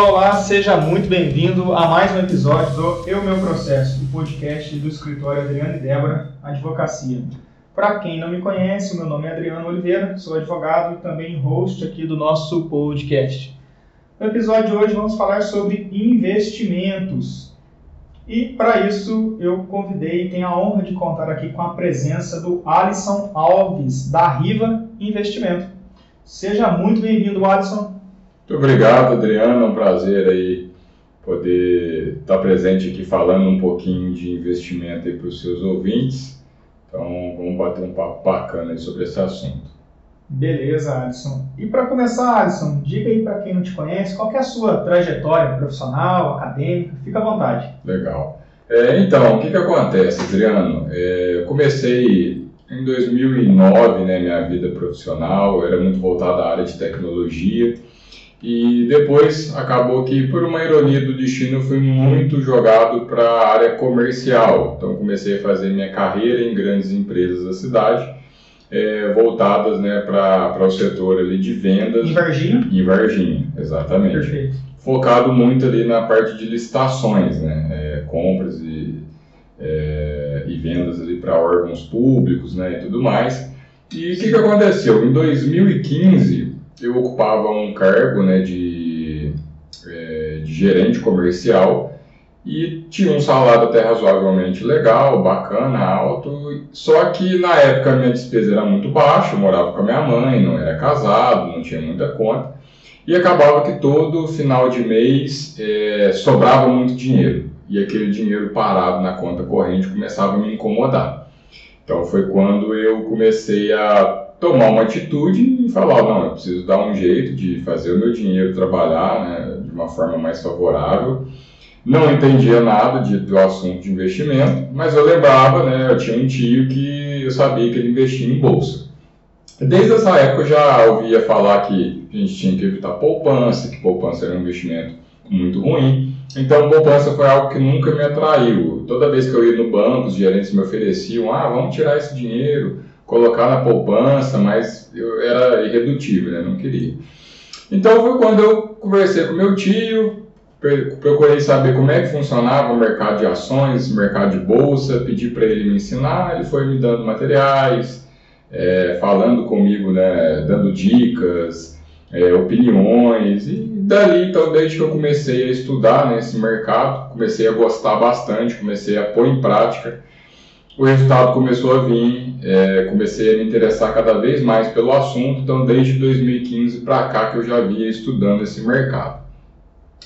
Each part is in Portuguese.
Olá, olá, seja muito bem-vindo a mais um episódio do Eu Meu Processo, o podcast do escritório Adriano e Débora Advocacia. Para quem não me conhece, meu nome é Adriano Oliveira, sou advogado e também host aqui do nosso podcast. No episódio de hoje vamos falar sobre investimentos. E para isso eu convidei e tenho a honra de contar aqui com a presença do Alisson Alves, da Riva Investimento. Seja muito bem-vindo, Alisson. Muito obrigado, Adriano. É um prazer aí poder estar presente aqui falando um pouquinho de investimento para os seus ouvintes. Então, vamos bater um papo bacana sobre esse assunto. Beleza, Alisson. E para começar, Alisson, diga aí para quem não te conhece, qual é a sua trajetória profissional, acadêmica? Fica à vontade. Legal. É, então, o que, que acontece, Adriano? É, eu comecei em 2009, né, minha vida profissional, eu era muito voltado à área de tecnologia. E depois acabou que, por uma ironia do destino, eu fui muito jogado para a área comercial. Então comecei a fazer minha carreira em grandes empresas da cidade, é, voltadas né, para o setor ali de vendas. Em Varginha? Em Varginha, exatamente. Perfeito. Focado muito ali na parte de licitações, né, é, compras e, é, e vendas ali para órgãos públicos né, e tudo mais. E o que, que aconteceu? Em 2015 eu ocupava um cargo né, de, é, de gerente comercial e tinha um salário até razoavelmente legal, bacana, alto. Só que na época minha despesa era muito baixa, eu morava com a minha mãe, não era casado, não tinha muita conta. E acabava que todo final de mês é, sobrava muito dinheiro. E aquele dinheiro parado na conta corrente começava a me incomodar. Então foi quando eu comecei a tomar uma atitude e falar, não, eu preciso dar um jeito de fazer o meu dinheiro trabalhar né, de uma forma mais favorável. Não entendia nada de, do assunto de investimento, mas eu lembrava, né, eu tinha um tio que eu sabia que ele investia em bolsa. Desde essa época eu já ouvia falar que a gente tinha que evitar poupança, que poupança era um investimento muito ruim. Então, poupança foi algo que nunca me atraiu. Toda vez que eu ia no banco, os gerentes me ofereciam, ah, vamos tirar esse dinheiro, colocar na poupança, mas eu era irredutível, né? não queria. Então foi quando eu conversei com meu tio, procurei saber como é que funcionava o mercado de ações, mercado de bolsa, pedi para ele me ensinar, ele foi me dando materiais, é, falando comigo, né, dando dicas, é, opiniões, e dali, então, desde que eu comecei a estudar nesse mercado, comecei a gostar bastante, comecei a pôr em prática, o resultado começou a vir, é, comecei a me interessar cada vez mais pelo assunto, então desde 2015 para cá que eu já vinha estudando esse mercado.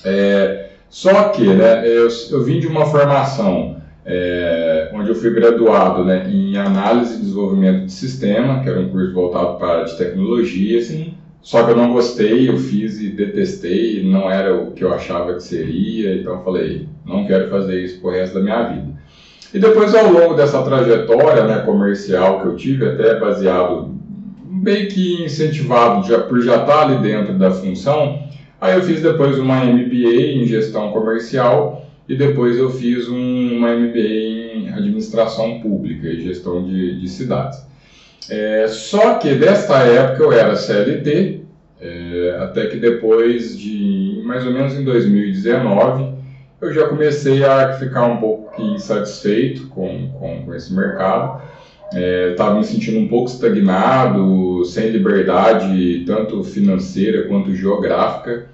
É, só que né, eu, eu, vim de uma formação é, onde eu fui graduado né, em análise e desenvolvimento de sistema, que era um curso voltado para a área de tecnologia, assim, só que eu não gostei, eu fiz e detestei, não era o que eu achava que seria, então eu falei, não quero fazer isso pro resto da minha vida. E depois, ao longo dessa trajetória né, comercial que eu tive, até baseado, meio que incentivado já, por já estar ali dentro da função, aí eu fiz depois uma MBA em gestão comercial e depois eu fiz um, uma MBA em administração pública e gestão de, de cidades. É, só que desta época eu era CLT, é, até que depois de mais ou menos em 2019 eu já comecei a ficar um pouco insatisfeito com, com, com esse mercado. Estava é, me sentindo um pouco estagnado, sem liberdade, tanto financeira quanto geográfica.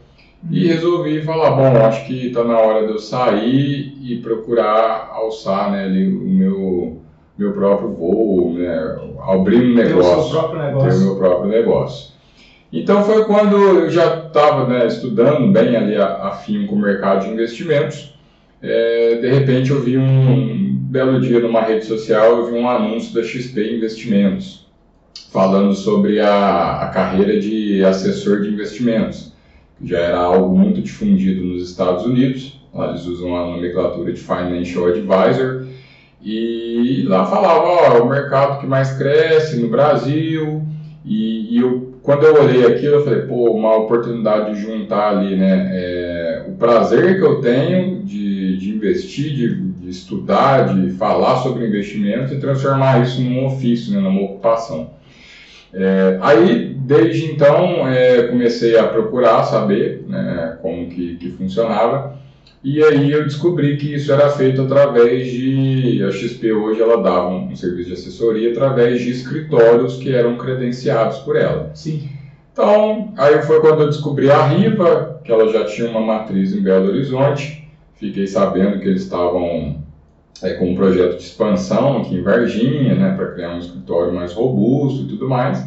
E resolvi falar, bom, acho que está na hora de eu sair e procurar alçar né, ali, o meu, meu próprio voo, né, abrir um negócio. Ter o próprio negócio. Ter o meu próprio negócio. Então foi quando eu já estava né, estudando bem ali afim com o mercado de investimentos. É, de repente eu vi um belo dia numa rede social, eu vi um anúncio da XP Investimentos falando sobre a, a carreira de assessor de investimentos, que já era algo muito difundido nos Estados Unidos. Lá eles usam a nomenclatura de Financial Advisor. E lá falava, ó, o mercado que mais cresce no Brasil, e, e eu quando eu olhei aquilo, eu falei, pô, uma oportunidade de juntar ali, né, é, o prazer que eu tenho de, de investir, de, de, estudar, de falar sobre investimento e transformar isso num ofício, né, numa ocupação. É, aí, desde então, é, comecei a procurar saber né, como que, que funcionava. E aí eu descobri que isso era feito através de. A XP hoje ela dava um, um, serviço de assessoria através de escritórios que eram credenciados por ela. Sim. Então, aí foi quando eu descobri a Riva, que ela já tinha uma matriz em Belo Horizonte. Fiquei sabendo que eles estavam é, com um projeto de expansão aqui em Varginha, né, para criar um escritório mais robusto e tudo mais.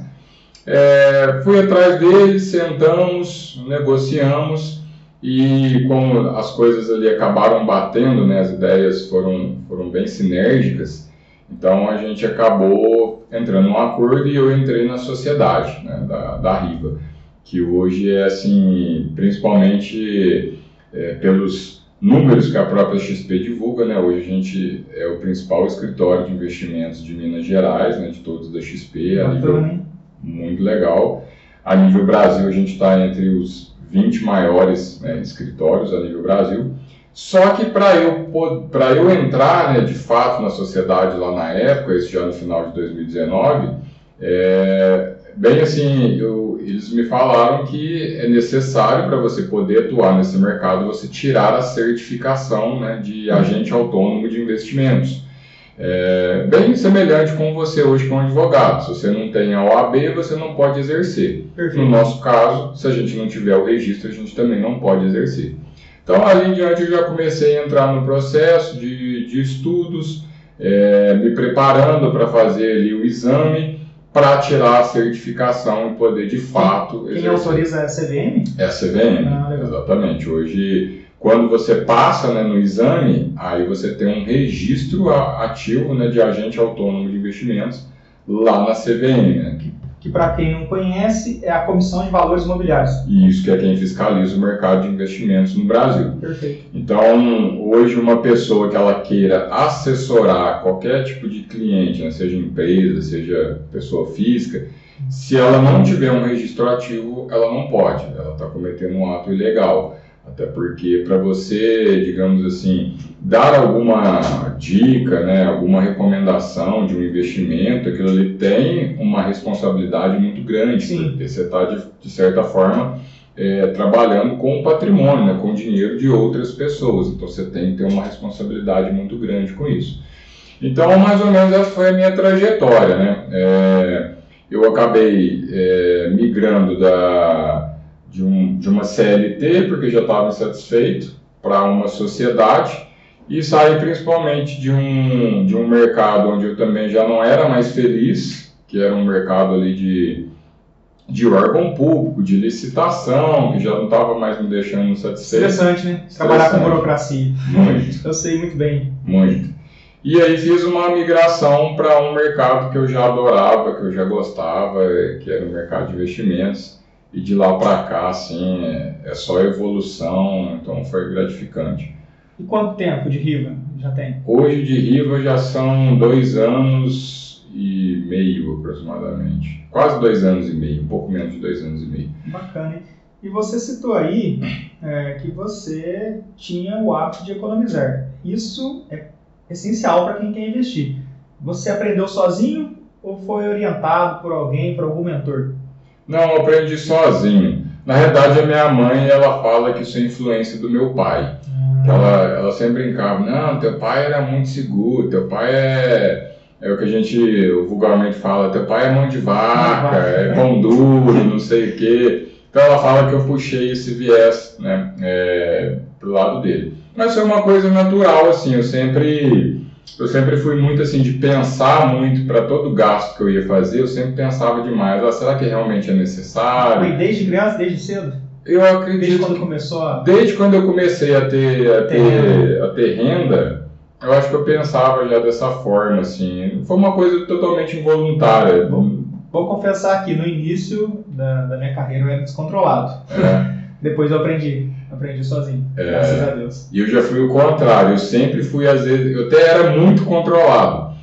É, fui atrás deles, sentamos, negociamos e como as coisas ali acabaram batendo, né, as ideias foram, foram bem sinérgicas, então a gente acabou entrando num acordo e eu entrei na sociedade né, da, da Riva, que hoje é assim, principalmente é, pelos números que a própria XP divulga, né, hoje a gente é o principal escritório de investimentos de Minas Gerais, né, de todos da XP, a nível muito legal. A nível Brasil a gente está entre os 20 maiores né, escritórios a nível Brasil. Só que para eu, eu entrar né, de fato na sociedade lá na época, esse já no final de 2019, é, bem assim, eu, eles me falaram que é necessário para você poder atuar nesse mercado você tirar a certificação né, de agente autônomo de investimentos. É, bem semelhante com você hoje como advogado. Se você não tem a OAB, você não pode exercer. Perfeito. No nosso caso, se a gente não tiver o registro, a gente também não pode exercer. Então, ali em diante, eu já comecei a entrar no processo de, de estudos, é, me preparando para fazer ali o exame, para tirar a certificação e poder de fato. Quem, quem autoriza é a CVM? É a CVM, ah, exatamente. Hoje quando você passa né, no exame, aí você tem um registro ativo né, de agente autônomo de investimentos lá na CVM. Né, que, que para quem não conhece, é a Comissão de Valores Imobiliários. Isso, que é quem fiscaliza o mercado de investimentos no Brasil. Perfeito. Então, hoje, uma pessoa que ela queira assessorar qualquer tipo de cliente, né, seja empresa, seja pessoa física, se ela não tiver um registro ativo, ela não pode, ela está cometendo um ato ilegal. Até porque para você, digamos assim, dar alguma dica, né, alguma recomendação de um investimento, aquilo ali tem uma responsabilidade muito grande, Sim. porque você está, de, de, certa forma, é, trabalhando com o patrimônio, né, com o dinheiro de outras pessoas. Então você tem que ter uma responsabilidade muito grande com isso. Então, mais ou menos essa foi a minha trajetória. Né? É, eu acabei é, migrando da de, um, de uma CLT, porque já estava insatisfeito, para uma sociedade, e saí principalmente de um, de um mercado onde eu também já não era mais feliz, que era um mercado ali de, de órgão público, de licitação, que já não estava mais me deixando satisfeito. Interessante, né? Trabalhar com burocracia. Muito. eu sei muito bem. Muito. E aí fiz uma migração para um mercado que eu já adorava, que eu já gostava, que era o mercado de investimentos. E de lá para cá, assim, é, é, só evolução, então foi gratificante. E quanto tempo de Riva já tem? Hoje de Riva já são dois anos e meio aproximadamente. Quase dois anos e meio, um pouco menos de dois anos e meio. Bacana, hein? E você citou aí é, que você tinha o hábito de economizar. Isso é essencial para quem quer investir. Você aprendeu sozinho ou foi orientado por alguém, por algum mentor? Não, eu aprendi sozinho. Na verdade, a minha mãe, ela fala que isso é influência do meu pai. Que ela, ela sempre brincava, não, teu pai era muito seguro, teu pai é... É o que a gente vulgarmente fala, teu pai é mão de vaca, é pão duro, não sei o quê. Então ela fala que eu puxei esse viés, né, é, pro lado dele. Mas foi uma coisa natural, assim, eu sempre eu sempre fui muito assim de pensar muito para todo gasto que eu ia fazer, eu sempre pensava demais, ah, será que realmente é necessário? Foi desde criança, desde cedo? Eu acredito. Desde quando começou a... Desde quando eu comecei a ter, a ter, a ter renda, eu acho que eu pensava já dessa forma, assim. Foi uma coisa totalmente involuntária. Vou, vou confessar que no início da, da minha carreira eu era descontrolado. É. Depois eu aprendi. Aprendi sozinho, é, graças a Deus. E eu já fui o contrário, eu sempre fui, às vezes, eu até era muito controlado.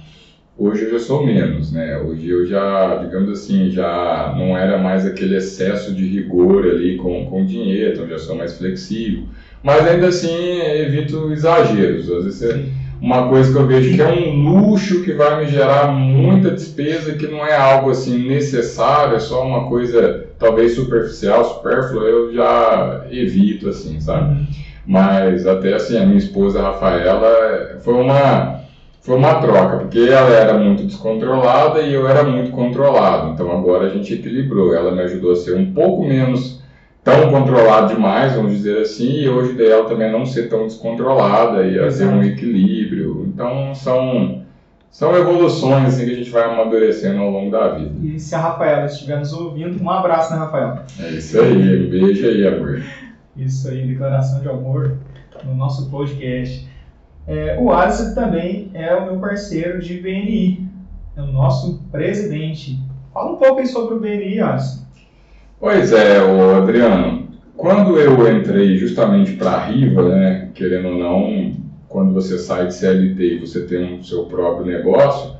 Hoje eu já sou menos, né? Hoje eu já, digamos assim, já não era mais aquele excesso de rigor ali com, com dinheiro, então já sou mais flexível. Mas ainda assim evito exageros. Às vezes você, uma coisa que eu vejo que é um luxo que vai me gerar muita despesa que não é algo assim necessário, é só uma coisa talvez superficial, supérflua, eu já evito assim, sabe? Uhum. Mas até assim, a minha esposa a Rafaela foi uma foi uma troca, porque ela era muito descontrolada e eu era muito controlado. Então agora a gente equilibrou. Ela me ajudou a ser um pouco menos tão controlado demais, vamos dizer assim, e eu ajudei ela também a não ser tão descontrolada e a ter um equilíbrio. Então são são evoluções assim, que a gente vai amadurecendo ao longo da vida. E se a Rafaela estiver nos ouvindo, um abraço, né, Rafaela? É isso aí, um beijo aí, amor. Isso aí, declaração de amor no nosso podcast. É, o Alisson também é o meu parceiro de BNI, é o nosso presidente. Fala um pouco aí sobre o BNI, Alisson. Pois é, o Adriano. Quando eu entrei justamente para a Riva, né, querendo ou não, quando você sai de CLT e você tem o seu próprio negócio,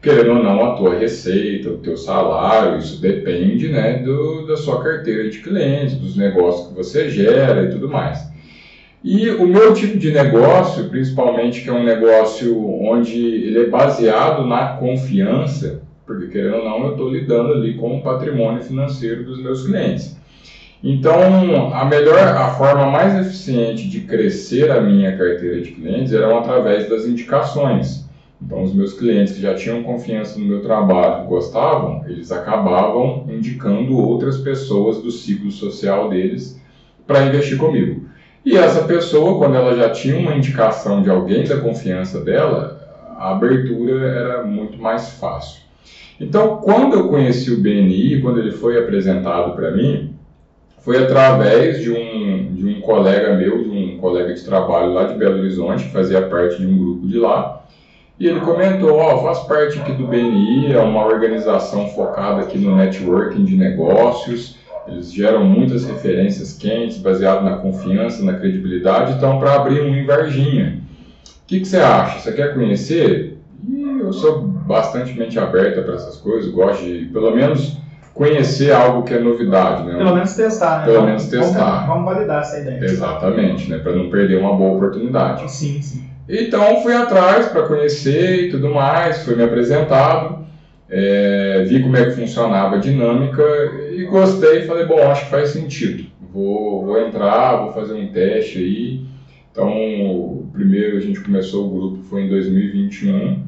querendo ou não, a tua receita, o teu salário, isso depende né, do, da sua carteira de clientes, dos negócios que você gera e tudo mais. E o meu tipo de negócio, principalmente que é um negócio onde ele é baseado na confiança, porque querendo ou não, eu estou lidando ali com o patrimônio financeiro dos meus clientes. Então, a melhor, a forma mais eficiente de crescer a minha carteira de clientes era através das indicações. Então, os meus clientes que já tinham confiança no meu trabalho, gostavam, eles acabavam indicando outras pessoas do ciclo social deles para investir comigo. E essa pessoa, quando ela já tinha uma indicação de alguém da confiança dela, a abertura era muito mais fácil. Então, quando eu conheci o BNI, quando ele foi apresentado para mim, foi através de um, de um colega meu, de um colega de trabalho lá de Belo Horizonte, que fazia parte de um grupo de lá. E ele comentou, ó, oh, faz parte aqui do BNI, é uma organização focada aqui no networking de negócios, eles geram muitas referências quentes, baseado na confiança, na credibilidade, então para abrir um em Varginha. O que, que, você acha? Você quer conhecer? Sou bastante mente aberta para essas coisas, gosto de, pelo menos, conhecer algo que é novidade, né? Pelo menos testar, né? Pelo vamos, menos testar. Vamos, vamos, validar essa ideia. Exatamente, né? Para não perder uma boa oportunidade. Sim, sim. Então fui atrás para conhecer e tudo mais, foi me apresentado é, vi como é que funcionava a dinâmica e gostei e falei, bom, acho que faz sentido. Vou, vou entrar, vou fazer um teste aí. Então, primeiro a gente começou o grupo foi em 2021.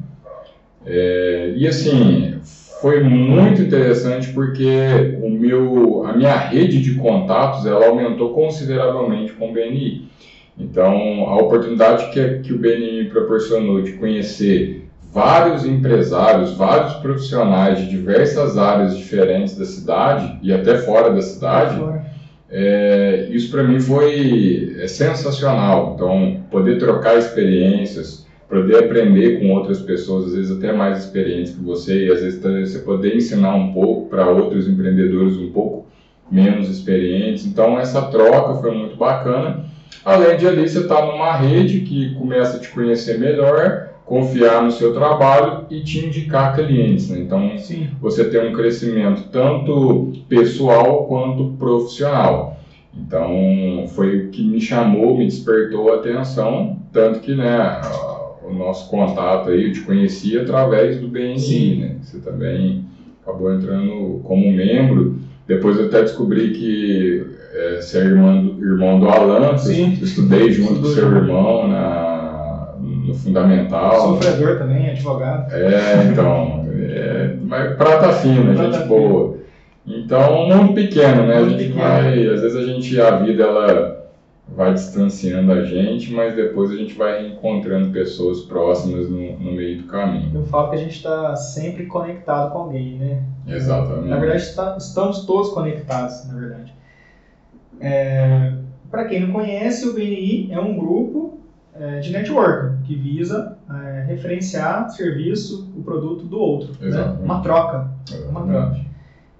É, e assim, foi muito interessante porque o meu, a minha rede de contatos ela aumentou consideravelmente com o BNI. Então, a oportunidade que, que o BNI me proporcionou de conhecer vários empresários, vários profissionais de diversas áreas diferentes da cidade e até fora da cidade. É, isso para mim foi é sensacional. Então, poder trocar experiências, poder aprender com outras pessoas, às vezes até mais experientes que você, e às vezes você poder ensinar um pouco para outros empreendedores um pouco menos experientes. Então, essa troca foi muito bacana. Além de ali você estar tá numa rede que começa a te conhecer melhor confiar no seu trabalho e te indicar clientes. Né? Então, Sim. você tem um crescimento tanto pessoal quanto profissional. Então, foi o que me chamou, me despertou a atenção, tanto que né, o nosso contato aí, eu te conheci através do BNI, né? Você também acabou entrando como membro. Depois eu até descobri que é, você é irmão do, irmão do Alan, Sim. estudei junto com seu irmão na no fundamental. Sofredor também, advogado. É, então, é, mas prata fina, prata gente boa. Então, um mundo pequeno, né? Mundo a gente pequeno. vai, às vezes a gente, a vida ela vai distanciando a gente, mas depois a gente vai encontrando pessoas próximas no, no meio do caminho. Eu falo que a gente está sempre conectado com alguém, né? Exatamente. Na verdade, está, estamos todos conectados, na verdade. É, Para quem não conhece, o BNI é um grupo é, de network, que visa é, referenciar serviço, o produto do outro. Né? Uma troca. Uma troca.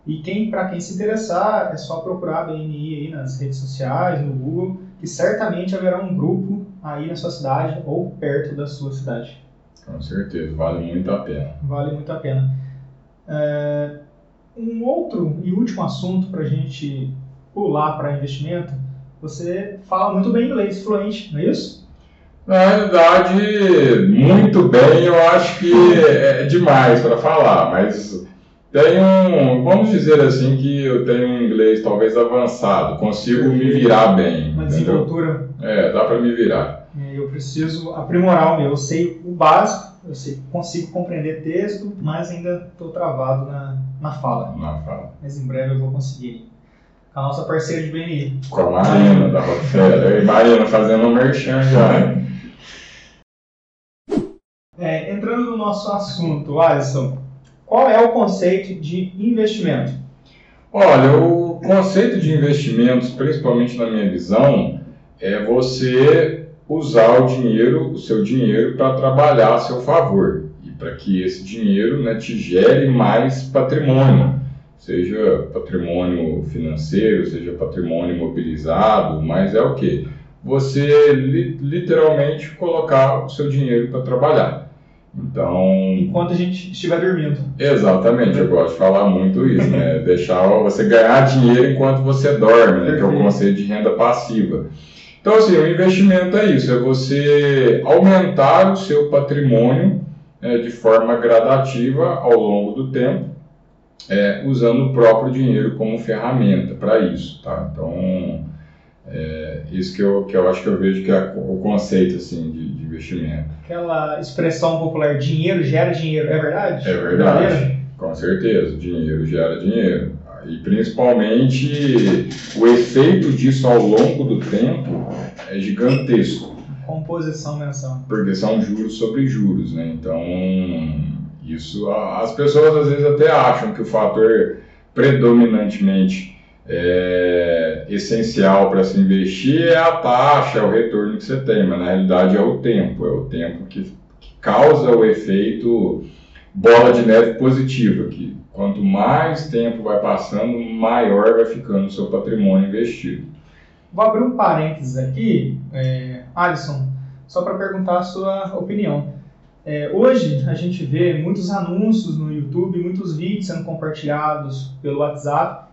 E quem, para quem se interessar, é só procurar a BNI aí nas redes sociais, no Google, que certamente haverá um grupo aí na sua cidade ou perto da sua cidade. Com certeza, vale muito a pena. Vale muito a pena. É, um outro e último assunto para a gente pular para investimento, você fala muito bem inglês fluente, não é isso? Na realidade, muito bem, eu acho que é demais para falar, mas tem um, vamos dizer assim, que eu tenho um inglês talvez avançado, consigo me virar bem. Uma desenvoltura. É, dá para me virar. É, eu preciso aprimorar o meu. Eu sei o básico, eu sei, consigo compreender texto, mas ainda estou travado na, na fala. Na fala. Mas em breve eu vou conseguir a nossa parceira de BNI. Com a Marina da Rockefeller. E Marina fazendo um merchan já. É, entrando no nosso assunto, Alisson, qual é o conceito de investimento? Olha, o conceito de investimentos, principalmente na minha visão, é você usar o dinheiro, o seu dinheiro, para trabalhar a seu favor e para que esse dinheiro né, te gere mais patrimônio seja patrimônio financeiro, seja patrimônio imobilizado, mas é o que? Você li, literalmente colocar o seu dinheiro para trabalhar. Então. Enquanto a gente estiver dormindo. Exatamente, eu gosto de falar muito isso, né? Deixar você ganhar dinheiro enquanto você dorme, né? Que é o conceito de renda passiva. Então, assim, o investimento é isso, é você aumentar o seu patrimônio é, de forma gradativa ao longo do tempo é, usando o próprio dinheiro como ferramenta para isso, tá? Então, é, isso que eu, que eu acho que eu vejo que é o conceito, assim, de, de investimento. Aquela expressão popular, dinheiro gera dinheiro, é verdade? É verdade, com certeza, dinheiro gera dinheiro. E principalmente o efeito disso ao longo do tempo é gigantesco. Composição mensal. Porque são juros sobre juros, né? Então, isso, as pessoas às vezes até acham que o fator predominantemente é, essencial para se investir é a taxa, é o retorno que você tem, mas na realidade é o tempo, é o tempo que, que causa o efeito bola de neve positiva, que quanto mais tempo vai passando, maior vai ficando o seu patrimônio investido. Vou abrir um parênteses aqui, é, Alisson, só para perguntar a sua opinião. É, hoje a gente vê muitos anúncios no YouTube, muitos vídeos sendo compartilhados pelo WhatsApp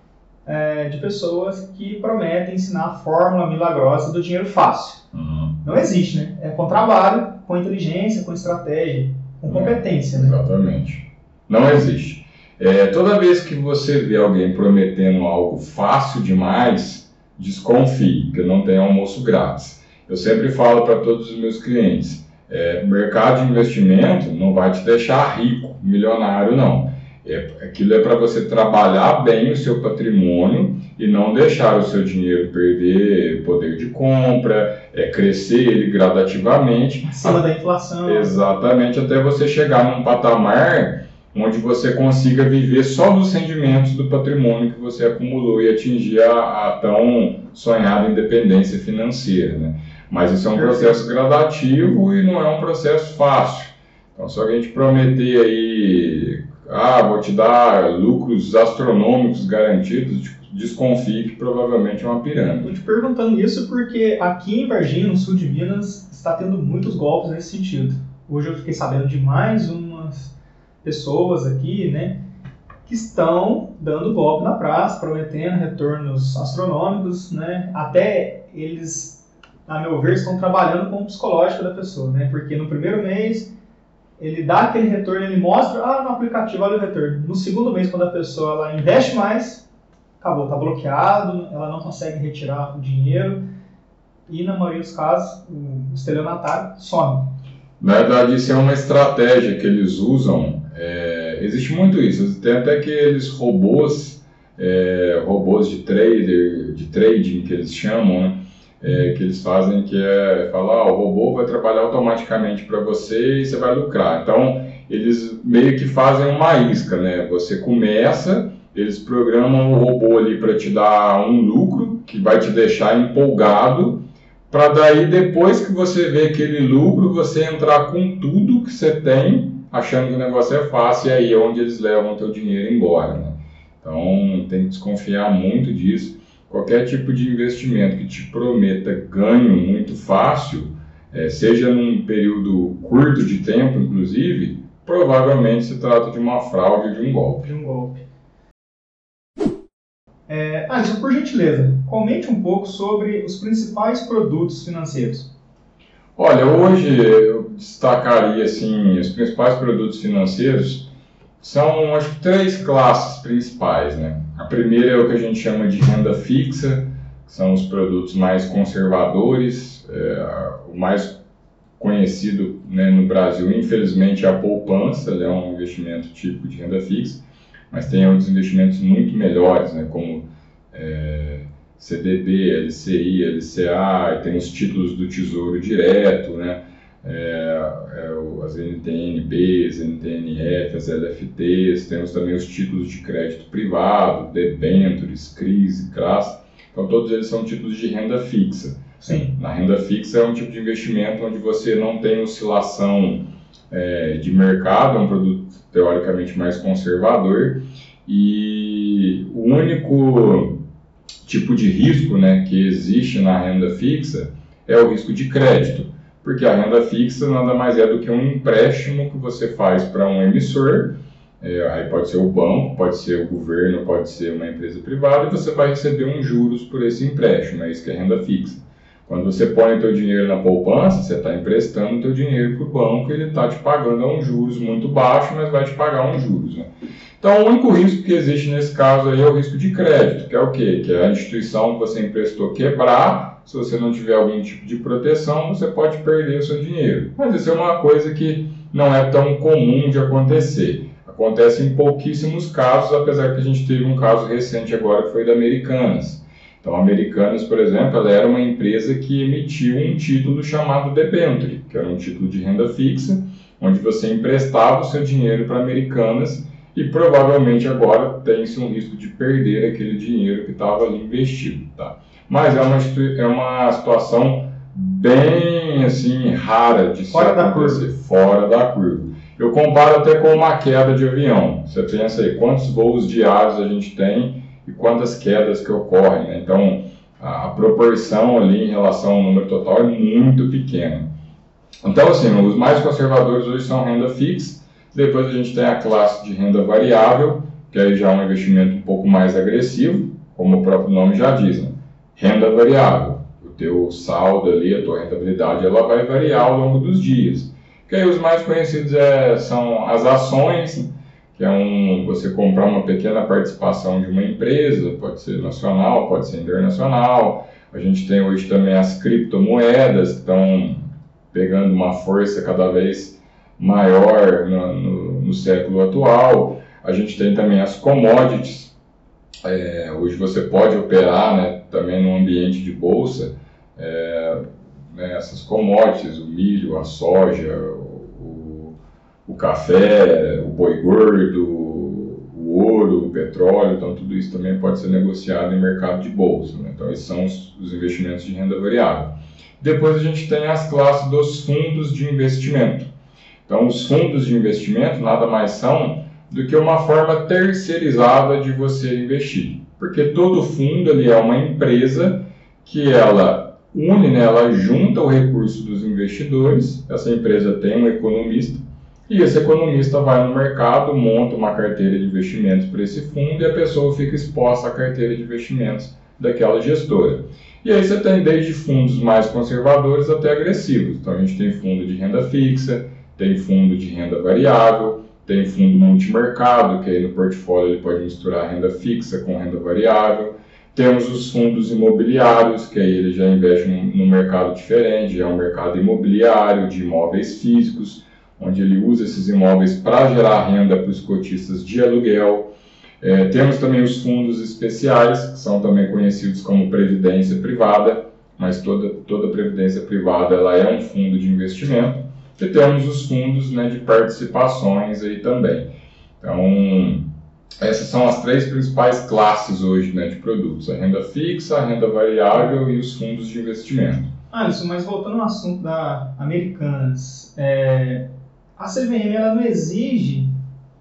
é, de pessoas que prometem ensinar a fórmula milagrosa do dinheiro fácil. Uhum. Não existe, né? É com trabalho, com inteligência, com estratégia, com competência. Né? Exatamente. Não existe. É, toda vez que você vê alguém prometendo algo fácil demais, desconfie, que não tem almoço grátis. Eu sempre falo para todos os meus clientes é, mercado de investimento não vai te deixar rico, milionário, não. É, aquilo é para você trabalhar bem o seu patrimônio e não deixar o seu dinheiro perder poder de compra, é, crescer ele gradativamente. Acima a, da inflação. Exatamente, até você chegar num patamar onde você consiga viver só dos rendimentos do patrimônio que você acumulou e atingir a, a tão sonhada independência financeira. Né? Mas isso é um processo gradativo e não é um processo fácil. Então, se alguém te prometer aí, ah, vou te dar lucros astronômicos garantidos, desconfie que provavelmente é uma pirâmide. Estou te perguntando isso porque aqui em Varginha, no sul de Minas, está tendo muitos golpes nesse sentido. Hoje eu fiquei sabendo de mais umas pessoas aqui, né, que estão dando golpe na praça, prometendo retornos astronômicos, né, até eles a meu ver, estão trabalhando com o psicológico da pessoa, né? Porque no primeiro mês ele dá aquele retorno, ele mostra, ah, no aplicativo olha o retorno. No segundo mês, quando a pessoa ela investe mais, acabou, está bloqueado, ela não consegue retirar o dinheiro e na maioria dos casos o estelionatário some. Na verdade, isso é uma estratégia que eles usam. É, existe muito isso. Tem até aqueles robôs, é, robôs de trader, de trading que eles chamam, né? É, que eles fazem, que é falar, ah, o robô vai trabalhar automaticamente para você e você vai lucrar. Então, eles meio que fazem uma isca, né? Você começa, eles programam o robô ali para te dar um lucro, que vai te deixar empolgado, para daí, depois que você vê aquele lucro, você entrar com tudo que você tem, achando que o negócio é fácil, e aí é onde eles levam o teu dinheiro embora, né? Então, tem que desconfiar muito disso qualquer tipo de investimento que te prometa ganho muito fácil, é, seja num período curto de tempo, inclusive, provavelmente se trata de uma fraude, de um golpe. De um golpe. É, por gentileza, comente um pouco sobre os principais produtos financeiros. Olha, hoje eu destacaria assim, os principais produtos financeiros são acho que três classes principais, né? A primeira é o que a gente chama de renda fixa, que são os produtos mais conservadores, é, o mais conhecido né, no Brasil, infelizmente, é a poupança, é um investimento tipo de renda fixa, mas tem outros investimentos muito melhores, né, como é, CDB, LCI, LCA, tem os títulos do Tesouro Direto, né? É, é, as NTNBs, NTNF, as LFTs, temos também os títulos de crédito privado, debentures, CRIs, CRAS, então todos eles são títulos de renda fixa. Sim. Na renda fixa é um tipo de investimento onde você não tem oscilação é, de mercado, é um produto teoricamente mais conservador e o único tipo de risco né, que existe na renda fixa é o risco de crédito, porque a renda fixa nada mais é do que um empréstimo que você faz para um emissor, é, aí pode ser o banco, pode ser o governo, pode ser uma empresa privada, e você vai receber uns juros por esse empréstimo, é isso que é renda fixa. Quando você põe o teu dinheiro na poupança, você está emprestando o teu dinheiro para o banco, ele está te pagando a um juros muito baixo, mas vai te pagar uns juros. Né? Então, o único risco que existe nesse caso aí é o risco de crédito, que é o quê? Que é a instituição que você emprestou quebrar, se você não tiver algum tipo de proteção, você pode perder o seu dinheiro. Mas isso é uma coisa que não é tão comum de acontecer. Acontece em pouquíssimos casos, apesar que a gente teve um caso recente agora que foi da Americanas. Então, a Americanas, por exemplo, ela era uma empresa que emitiu um título chamado debenture, que era um título de renda fixa, onde você emprestava o seu dinheiro para Americanas e provavelmente agora tem-se um risco de perder aquele dinheiro que estava ali investido, tá? Mas é uma, é uma situação bem, assim, rara de fora se acontecer, da fora da curva. Eu comparo até com uma queda de avião. Você pensa aí, quantos voos diários a gente tem e quantas quedas que ocorrem, né? Então, a, a proporção ali em relação ao número total é muito pequena. Então, assim, os mais conservadores hoje são renda fixa, depois a gente tem a classe de renda variável, que aí já é um investimento um pouco mais agressivo, como o próprio nome já diz, né? Renda variável. O teu saldo ali, a tua rentabilidade, ela vai variar ao longo dos dias. Que aí os mais conhecidos é, são as ações, que é um você comprar uma pequena participação de uma empresa, pode ser nacional, pode ser internacional. A gente tem hoje também as criptomoedas que estão pegando uma força cada vez maior no, no, no, século atual. A gente tem também as commodities. É, hoje você pode operar né, também no ambiente de bolsa é, né, essas commodities, o milho, a soja, o, o café, o boi gordo, o ouro, o petróleo, então tudo isso também pode ser negociado em mercado de bolsa. Né? Então esses são os, os investimentos de renda variável. Depois a gente tem as classes dos fundos de investimento. Então, os fundos de investimento nada mais são do que uma forma terceirizada de você investir. Porque todo fundo ele é uma empresa que ela une, né, ela junta o recurso dos investidores, essa empresa tem um economista, e esse economista vai no mercado, monta uma carteira de investimentos para esse fundo e a pessoa fica exposta à carteira de investimentos daquela gestora. E aí você tem desde fundos mais conservadores até agressivos. Então a gente tem fundo de renda fixa, tem fundo de renda variável, tem fundo multimercado, que aí no portfólio ele pode misturar renda fixa com renda variável. Temos os fundos imobiliários, que aí ele já investe num, num mercado diferente, é um mercado imobiliário de imóveis físicos, onde ele usa esses imóveis para gerar renda para os cotistas de aluguel. É, temos também os fundos especiais, que são também conhecidos como previdência privada, mas toda, toda previdência privada ela é um fundo de investimento. E temos os fundos né, de participações aí também. Então, essas são as três principais classes hoje né, de produtos: a renda fixa, a renda variável e os fundos de investimento. Alisson, mas voltando ao assunto da Americanas, é, a CVM ela não exige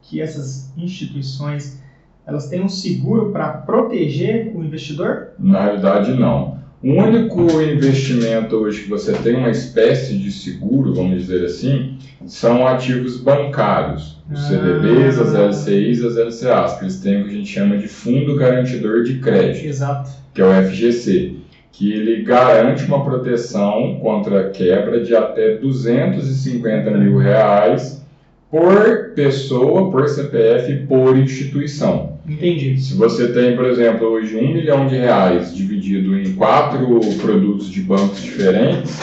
que essas instituições elas tenham um seguro para proteger o investidor? Na realidade, não. O único investimento hoje que você tem uma espécie de seguro, vamos dizer assim, são ativos bancários. Os ah. CDBs, as LCIs, as LCAs, que eles têm o que a gente chama de Fundo Garantidor de Crédito, Exato. que é o FGC. que ele garante uma proteção contra quebra de até 250 mil reais por pessoa, por CPF, por instituição. Entendi. Se você tem, por exemplo, hoje um milhão de reais dividido em quatro produtos de bancos diferentes,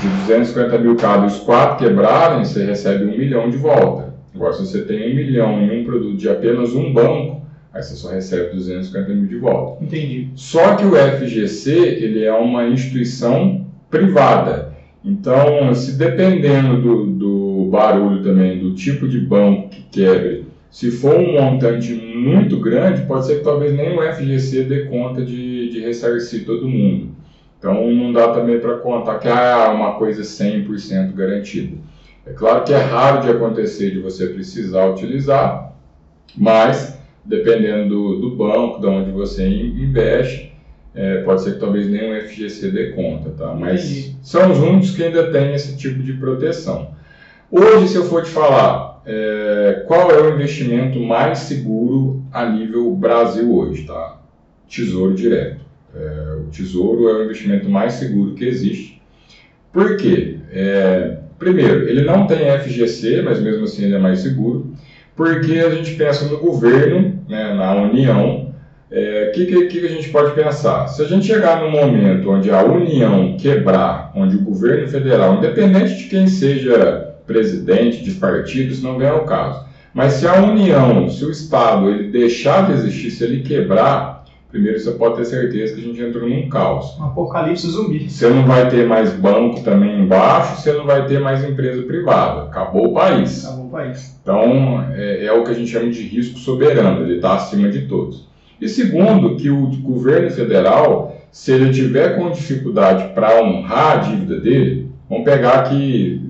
de 250 mil cada, os quatro quebrarem, você recebe um milhão de volta. Agora, se você tem um milhão em um produto de apenas um banco, aí você só recebe 250 mil de volta. Entendi. Só que o FGC, ele é uma instituição privada. Então, se dependendo do, do barulho também, do tipo de banco que quebre, se for um montante muito grande, pode ser que talvez nem o FGC dê conta de, de ressarcir todo mundo. Então não dá também para contar que ah, é uma coisa 100% garantida. É claro que é raro de acontecer de você precisar utilizar, mas dependendo do, do banco, de onde você investe, é, pode ser que talvez nem o FGC dê conta, tá? Mas Entendi. são os únicos que ainda têm esse tipo de proteção. Hoje, se eu for te falar é, qual é o investimento mais seguro a nível Brasil hoje, tá? Tesouro direto. É, o tesouro é o investimento mais seguro que existe. Por quê? É, primeiro, ele não tem FGC, mas mesmo assim ele é mais seguro, porque a gente pensa no governo, né, na União. O é, que, que, que a gente pode pensar? Se a gente chegar num momento onde a União quebrar, onde o governo federal, independente de quem seja presidente de partidos, não vem ao caso. Mas se a União, se o Estado ele deixar de existir, se ele quebrar, primeiro você pode ter certeza que a gente entrou num caos. Um apocalipse zumbi. Você não vai ter mais banco também embaixo, você não vai ter mais empresa privada. Acabou o país. Acabou o país. Então, é, é o que a gente chama de risco soberano, ele está acima de todos. E segundo, que o governo federal, se ele tiver com dificuldade para honrar a dívida dele, vamos pegar que o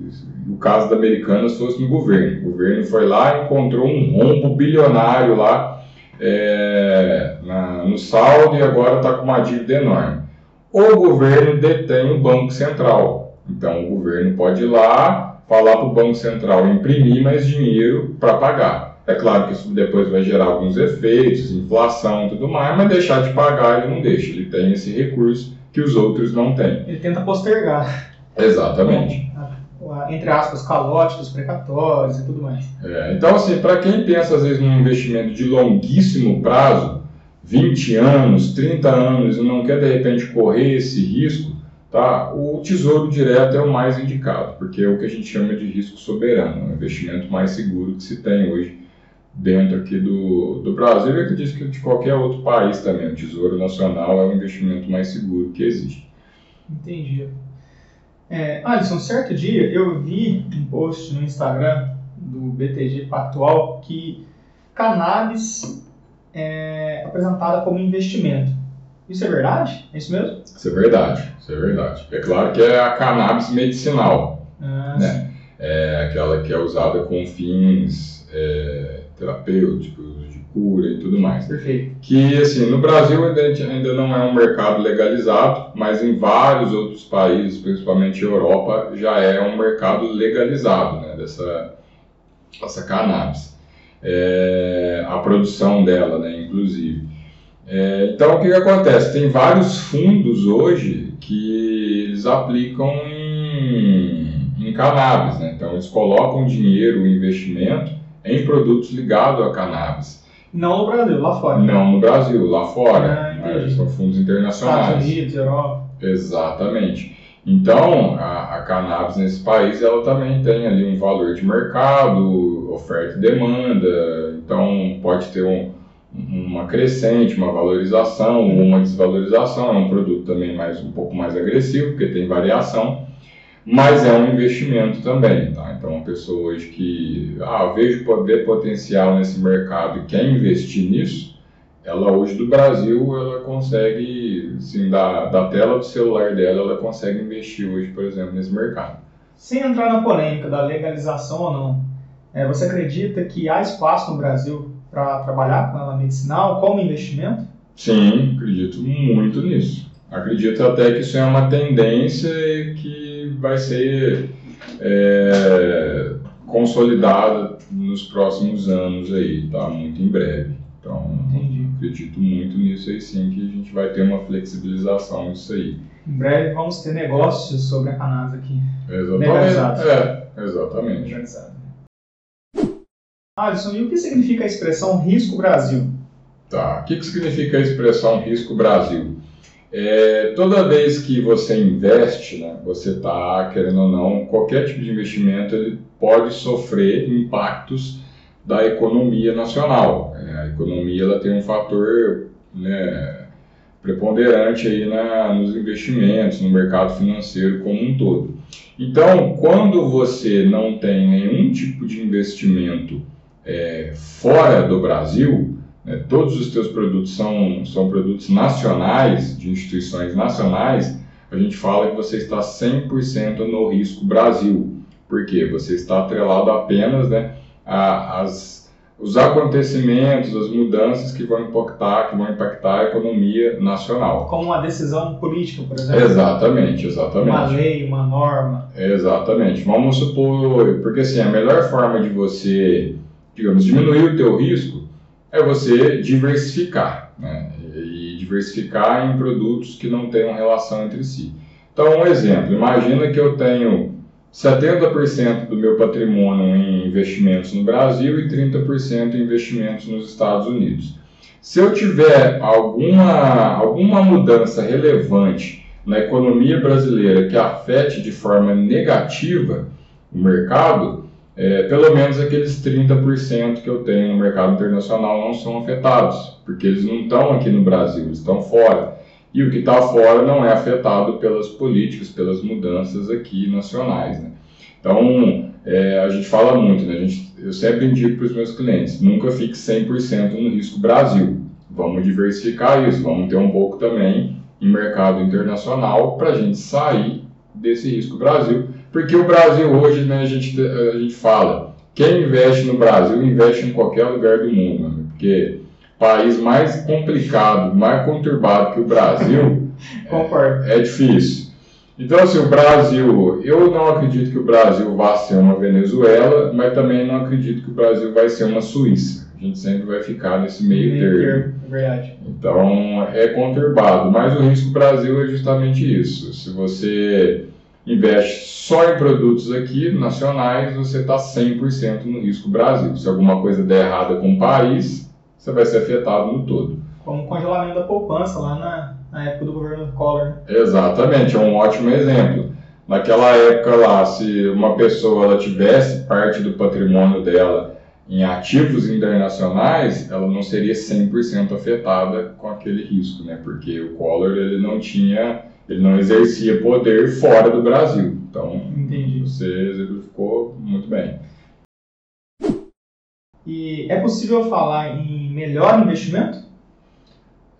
caso da Americanas fosse no governo. O governo foi lá e encontrou um rombo bilionário lá é, na, no saldo e agora está com uma dívida enorme. O governo detém o Banco Central. Então o governo pode ir lá, falar para o Banco Central imprimir mais dinheiro para pagar. É claro que isso depois vai gerar alguns efeitos, inflação e tudo mais, mas deixar de pagar ele não deixa. Ele tem esse recurso que os outros não têm. Ele tenta postergar. Exatamente entre aspas, calote dos precatórios e tudo mais. É, então, assim, para quem pensa às vezes num investimento de longuíssimo prazo, 20 anos, 30 anos, e não quer de repente correr esse risco, tá? o tesouro direto é o mais indicado, porque é o que a gente chama de risco soberano, o investimento mais seguro que se tem hoje dentro aqui do, do Brasil e acredito que de qualquer outro país também. O Tesouro Nacional é o investimento mais seguro que existe. Entendi. É, Alisson, certo dia eu vi um post no Instagram do BTG Pactual que cannabis é apresentada como investimento. Isso é verdade? É isso mesmo? Isso é verdade, isso é verdade. É claro que é a cannabis medicinal, ah, né? É aquela que é usada com fins é, terapêuticos, cura e tudo mais. Perfeito. Que, assim, no Brasil ainda não é um mercado legalizado, mas em vários outros países, principalmente Europa, já é um mercado legalizado, né, dessa, dessa cannabis. É, a produção dela, né, inclusive. É, então, o que, que acontece? Tem vários fundos hoje que eles aplicam em, em cannabis, né? Então, eles colocam dinheiro, investimento em produtos ligados a cannabis. Não no Brasil, lá fora. Não no Brasil, lá fora. Ah, são fundos internacionais. Estados Unidos, Europa. Exatamente. Então, a, a, cannabis nesse país, ela também tem ali um valor de mercado, oferta e demanda. Então, pode ter um, uma crescente, uma valorização ou uma desvalorização. É um produto também mais um pouco mais agressivo, porque tem variação mas é um investimento também, tá? Então, uma pessoa hoje que, ah, vejo ver potencial nesse mercado e quer investir nisso, ela hoje do Brasil, ela consegue, assim, da, da tela do celular dela, ela consegue investir hoje, por exemplo, nesse mercado. Sem entrar na polêmica da legalização ou não, é, você acredita que há espaço no Brasil para trabalhar com ela medicinal como investimento? Sim, acredito muito nisso. Acredito até que isso é uma tendência que vai ser é, consolidada nos próximos anos aí, tá? Muito em breve. Então, Entendi. acredito muito nisso aí sim, que a gente vai ter uma flexibilização disso aí. Em breve vamos ter negócios sobre a cannabis aqui. Exatamente. Legalizado. É, exatamente. Legalizado. Alisson, e o que significa a expressão risco Brasil? Tá. O que, que significa a expressão risco Brasil? É, toda vez que você investe, né, você está, querendo ou não, qualquer tipo de investimento ele pode sofrer impactos da economia nacional. É, a economia ela tem um fator né, preponderante aí na, nos investimentos, no mercado financeiro como um todo. Então, quando você não tem nenhum tipo de investimento é, fora do Brasil, né, todos os teus produtos são, são produtos nacionais, de instituições nacionais, a gente fala que você está 100% no risco Brasil. Por quê? Você está atrelado apenas né, às os acontecimentos, as mudanças que vão impactar, que vão impactar a economia nacional. Como uma decisão política, por exemplo. Exatamente, exatamente. Uma lei, uma norma. Exatamente. Vamos supor, porque assim, a melhor forma de você, digamos, diminuir o teu risco é você diversificar, né? E diversificar em produtos que não tenham relação entre si. Então, um exemplo, imagina que eu tenho 70% do meu patrimônio em investimentos no Brasil e 30% em investimentos nos Estados Unidos. Se eu tiver alguma, alguma mudança relevante na economia brasileira que afete de forma negativa o mercado, é, pelo menos aqueles 30% que eu tenho no mercado internacional não são afetados, porque eles não estão aqui no Brasil, eles estão fora e o que está fora não é afetado pelas políticas, pelas mudanças aqui nacionais. Né? Então, é, a gente fala muito, né? gente, eu sempre indico para os meus clientes, nunca fique 100% no risco Brasil. Vamos diversificar isso, vamos ter um pouco também em mercado internacional para a gente sair desse risco Brasil. Porque o Brasil hoje, né, a, gente, a gente fala, quem investe no Brasil investe em qualquer lugar do mundo, né? porque país mais complicado, mais conturbado que o Brasil, é, é, difícil. Então, assim, o Brasil, eu não acredito que o Brasil vá ser uma Venezuela, mas também não acredito que o Brasil vai ser uma Suíça. A gente sempre vai ficar nesse meio, termo. É verdade. Então, é conturbado, mas o risco Brasil é justamente isso. Se você investe só em produtos aqui, nacionais, você está 100% no risco Brasil. Se alguma coisa der errada com o país, você vai ser afetado no todo. Como o congelamento da poupança lá na, na época do governo Collor. Exatamente, é um ótimo exemplo. Naquela época lá, se uma pessoa ela tivesse parte do patrimônio dela em ativos internacionais, ela não seria 100% afetada com aquele risco, né? Porque o Collor ele não tinha, ele não exercia poder fora do Brasil. Então, Entendi. você exemplificou muito bem. E é possível falar em melhor investimento?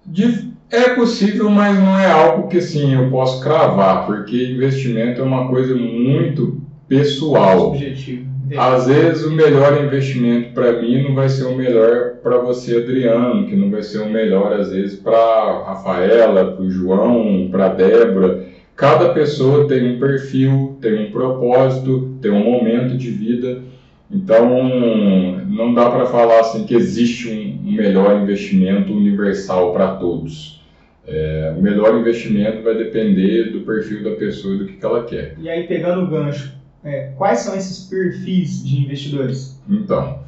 De, é possível, mas não é algo que sim eu posso cravar, porque investimento é uma coisa muito pessoal. Subjetivo. Às vezes o melhor investimento para mim não vai ser o melhor para você, Adriano, que não vai ser o melhor às vezes para Rafaela, para o João, para Débora. Cada pessoa tem um perfil, tem um propósito, tem um momento de vida. Então, não dá para falar assim que existe um melhor investimento universal para todos. É, o melhor investimento vai depender do perfil da pessoa e do que, que ela quer. E aí, pegando o gancho, é, quais são esses perfis de investidores? Então,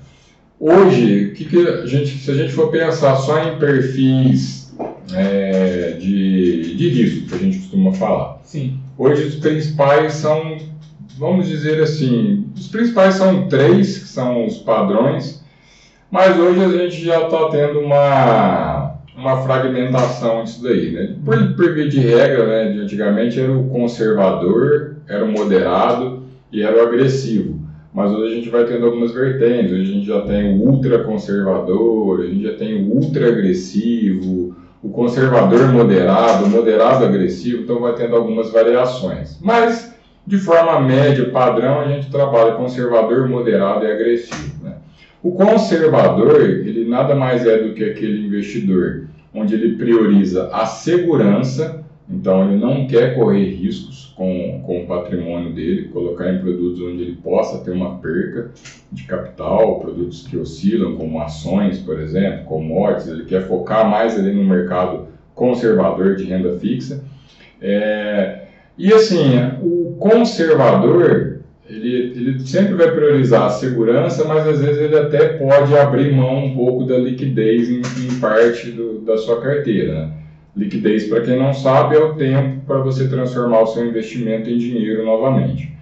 hoje, que que a gente, se a gente for pensar só em perfis é, de, de risco, que a gente costuma falar, Sim. hoje os principais são vamos dizer assim, os principais são três, que são os padrões, mas hoje a gente já está tendo uma, uma fragmentação disso daí, né? Por, por via de regra, né, de antigamente era o conservador, era o moderado e era o agressivo. Mas hoje a gente vai tendo algumas vertentes, hoje a gente já tem o ultra conservador, a gente já tem o ultra agressivo, o conservador moderado, o moderado agressivo, então vai tendo algumas variações. Mas de forma média, padrão, a gente trabalha conservador, moderado e agressivo. Né? O conservador, ele nada mais é do que aquele investidor onde ele prioriza a segurança então ele não quer correr riscos com, com o patrimônio dele, colocar em produtos onde ele possa ter uma perca de capital, produtos que oscilam, como ações, por exemplo, commodities, ele quer focar mais ali no mercado conservador de renda fixa. É, e assim, o conservador, ele, ele sempre vai priorizar a segurança, mas às vezes ele até pode abrir mão um pouco da liquidez em, em parte do, da sua carteira. Né? Liquidez, para quem não sabe, é o tempo para você transformar o seu investimento em dinheiro novamente.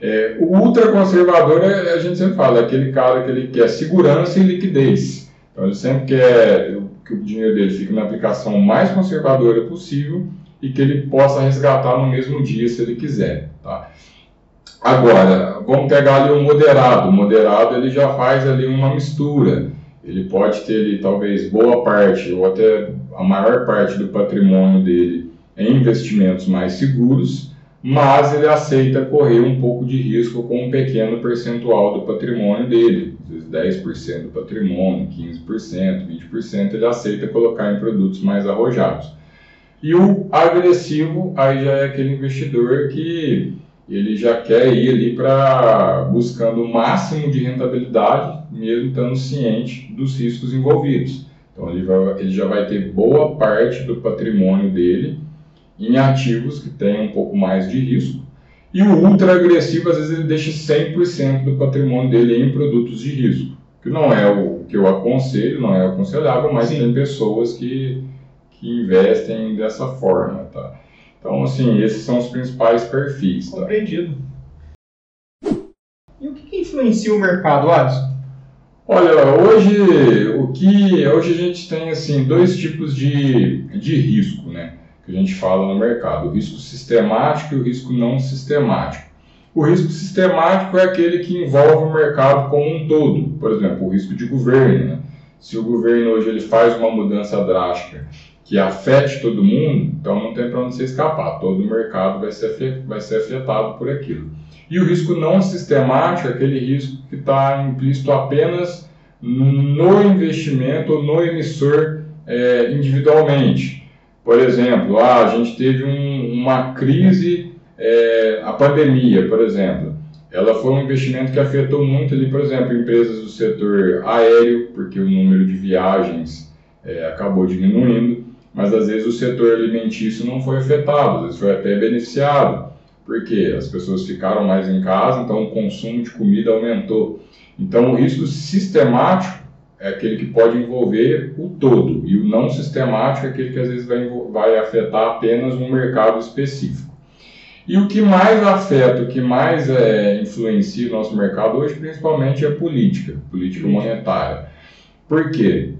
É, o ultraconservador, é, a gente sempre fala, é aquele cara que ele quer segurança e liquidez. Então ele sempre quer que o dinheiro dele fique na aplicação mais conservadora possível e que ele possa resgatar no mesmo dia se ele quiser. Tá? Agora, vamos pegar ali o moderado. O moderado ele já faz ali uma mistura. Ele pode ter ali talvez boa parte ou até a maior parte do patrimônio dele em investimentos mais seguros, mas ele aceita correr um pouco de risco com um pequeno percentual do patrimônio dele, às vezes 10% do patrimônio, 15%, 20%, ele aceita colocar em produtos mais arrojados. E o agressivo, aí já é aquele investidor que ele já quer ir ali para buscando o máximo de rentabilidade, mesmo estando ciente dos riscos envolvidos. Então ele, vai, ele já vai ter boa parte do patrimônio dele em ativos que têm um pouco mais de risco. E o ultra agressivo, às vezes, ele deixa 100% do patrimônio dele em produtos de risco, que não é o que eu aconselho, não é aconselhável, mas Sim. tem pessoas que, que investem dessa forma, tá? Então, assim, esses são os principais perfis. Tá? Compreendido. E o que, que influencia o mercado, Alisson? Olha, hoje que hoje a gente tem assim dois tipos de, de risco, né? Que a gente fala no mercado, o risco sistemático e o risco não sistemático. O risco sistemático é aquele que envolve o mercado como um todo, por exemplo, o risco de governo. Né? Se o governo hoje ele faz uma mudança drástica que afete todo mundo, então não tem para onde você escapar, todo o mercado vai ser, vai ser afetado por aquilo. E o risco não sistemático é aquele risco que está implícito apenas no investimento ou no emissor é, individualmente. Por exemplo, ah, a gente teve um, uma crise, é, a pandemia, por exemplo. Ela foi um investimento que afetou muito ali, por exemplo, empresas do setor aéreo, porque o número de viagens é, acabou diminuindo, mas às vezes o setor alimentício não foi afetado, às vezes foi até beneficiado porque as pessoas ficaram mais em casa, então o consumo de comida aumentou. Então o risco sistemático é aquele que pode envolver o todo, e o não sistemático é aquele que às vezes vai, vai afetar apenas um mercado específico. E o que mais afeta, o que mais é, influencia o nosso mercado hoje, principalmente, é a política, política monetária. Por quê?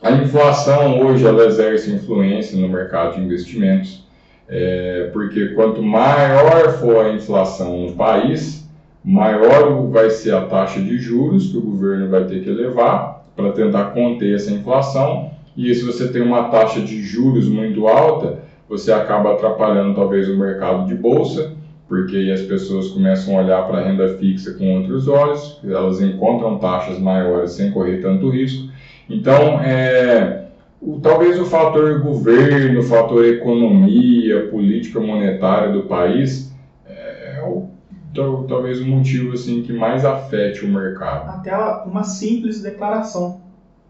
A inflação hoje ela exerce influência no mercado de investimentos é, porque quanto maior for a inflação no país, maior vai ser a taxa de juros que o governo vai ter que levar para tentar conter essa inflação. E se você tem uma taxa de juros muito alta, você acaba atrapalhando talvez o mercado de bolsa, porque aí as pessoas começam a olhar para a renda fixa com outros olhos, elas encontram taxas maiores sem correr tanto risco. Então, é, o, talvez o fator governo, o fator economia, política monetária do país é, é o, talvez o motivo assim que mais afete o mercado. Até uma simples declaração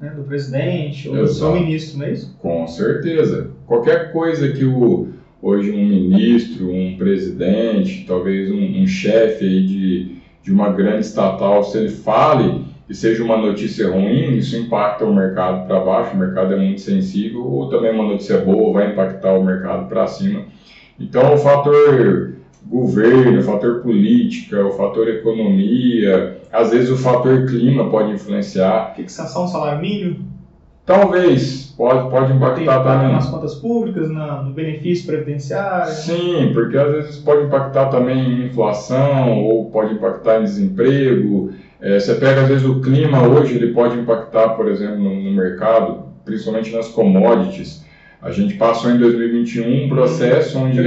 né, do presidente ou Exato. do seu ministro, não é isso? Com certeza. Qualquer coisa que o, hoje um ministro, um presidente, talvez um, um chefe de, de uma grande estatal, se ele fale e seja uma notícia ruim, isso impacta o mercado para baixo, o mercado é muito sensível, ou também uma notícia boa vai impactar o mercado para cima. Então, o fator governo, o fator política, o fator economia, às vezes o fator clima pode influenciar. Fixação salário mínimo? Talvez, pode, pode impactar também. Nas contas públicas, na, no benefício previdenciário? Sim, porque às vezes pode impactar também em inflação, ou pode impactar em desemprego, é, você pega, às vezes, o clima hoje, ele pode impactar, por exemplo, no, no mercado, principalmente nas commodities. A gente passou em 2021 um processo onde,